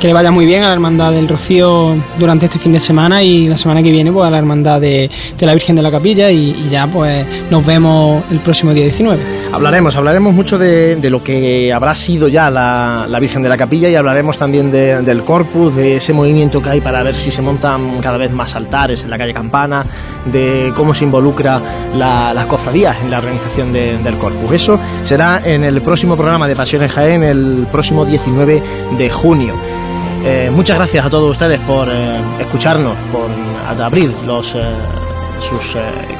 que le vaya muy bien a la Hermandad del Rocío durante este fin de semana y la semana que viene pues a la Hermandad de, la Virgen de la Capilla y, ya pues nos vemos el próximo día 19. Hablaremos, hablaremos mucho de, lo que habrá sido ya la, Virgen de la Capilla y hablaremos también de- del corpus, de ese movimiento que hay para ver si se montan cada vez más altares en la calle Campana, de cómo se involucra la- las cofradías en la organización de- del corpus. Eso será en el próximo programa de Pasiones Jaén, el próximo 19 de junio. Eh, muchas gracias a todos ustedes por eh, escucharnos, por abrir los, eh, sus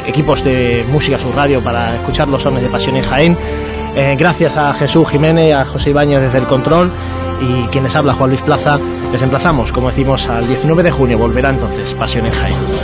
equipos de música, su radio para escuchar los sones de Pasión en Jaén. Gracias a Jesús Jiménez, a José Ibáñez desde el control y quienes habla Juan Luis Plaza. Les emplazamos, como decimos, al 19 de junio. Volverá entonces Pasión en Jaén.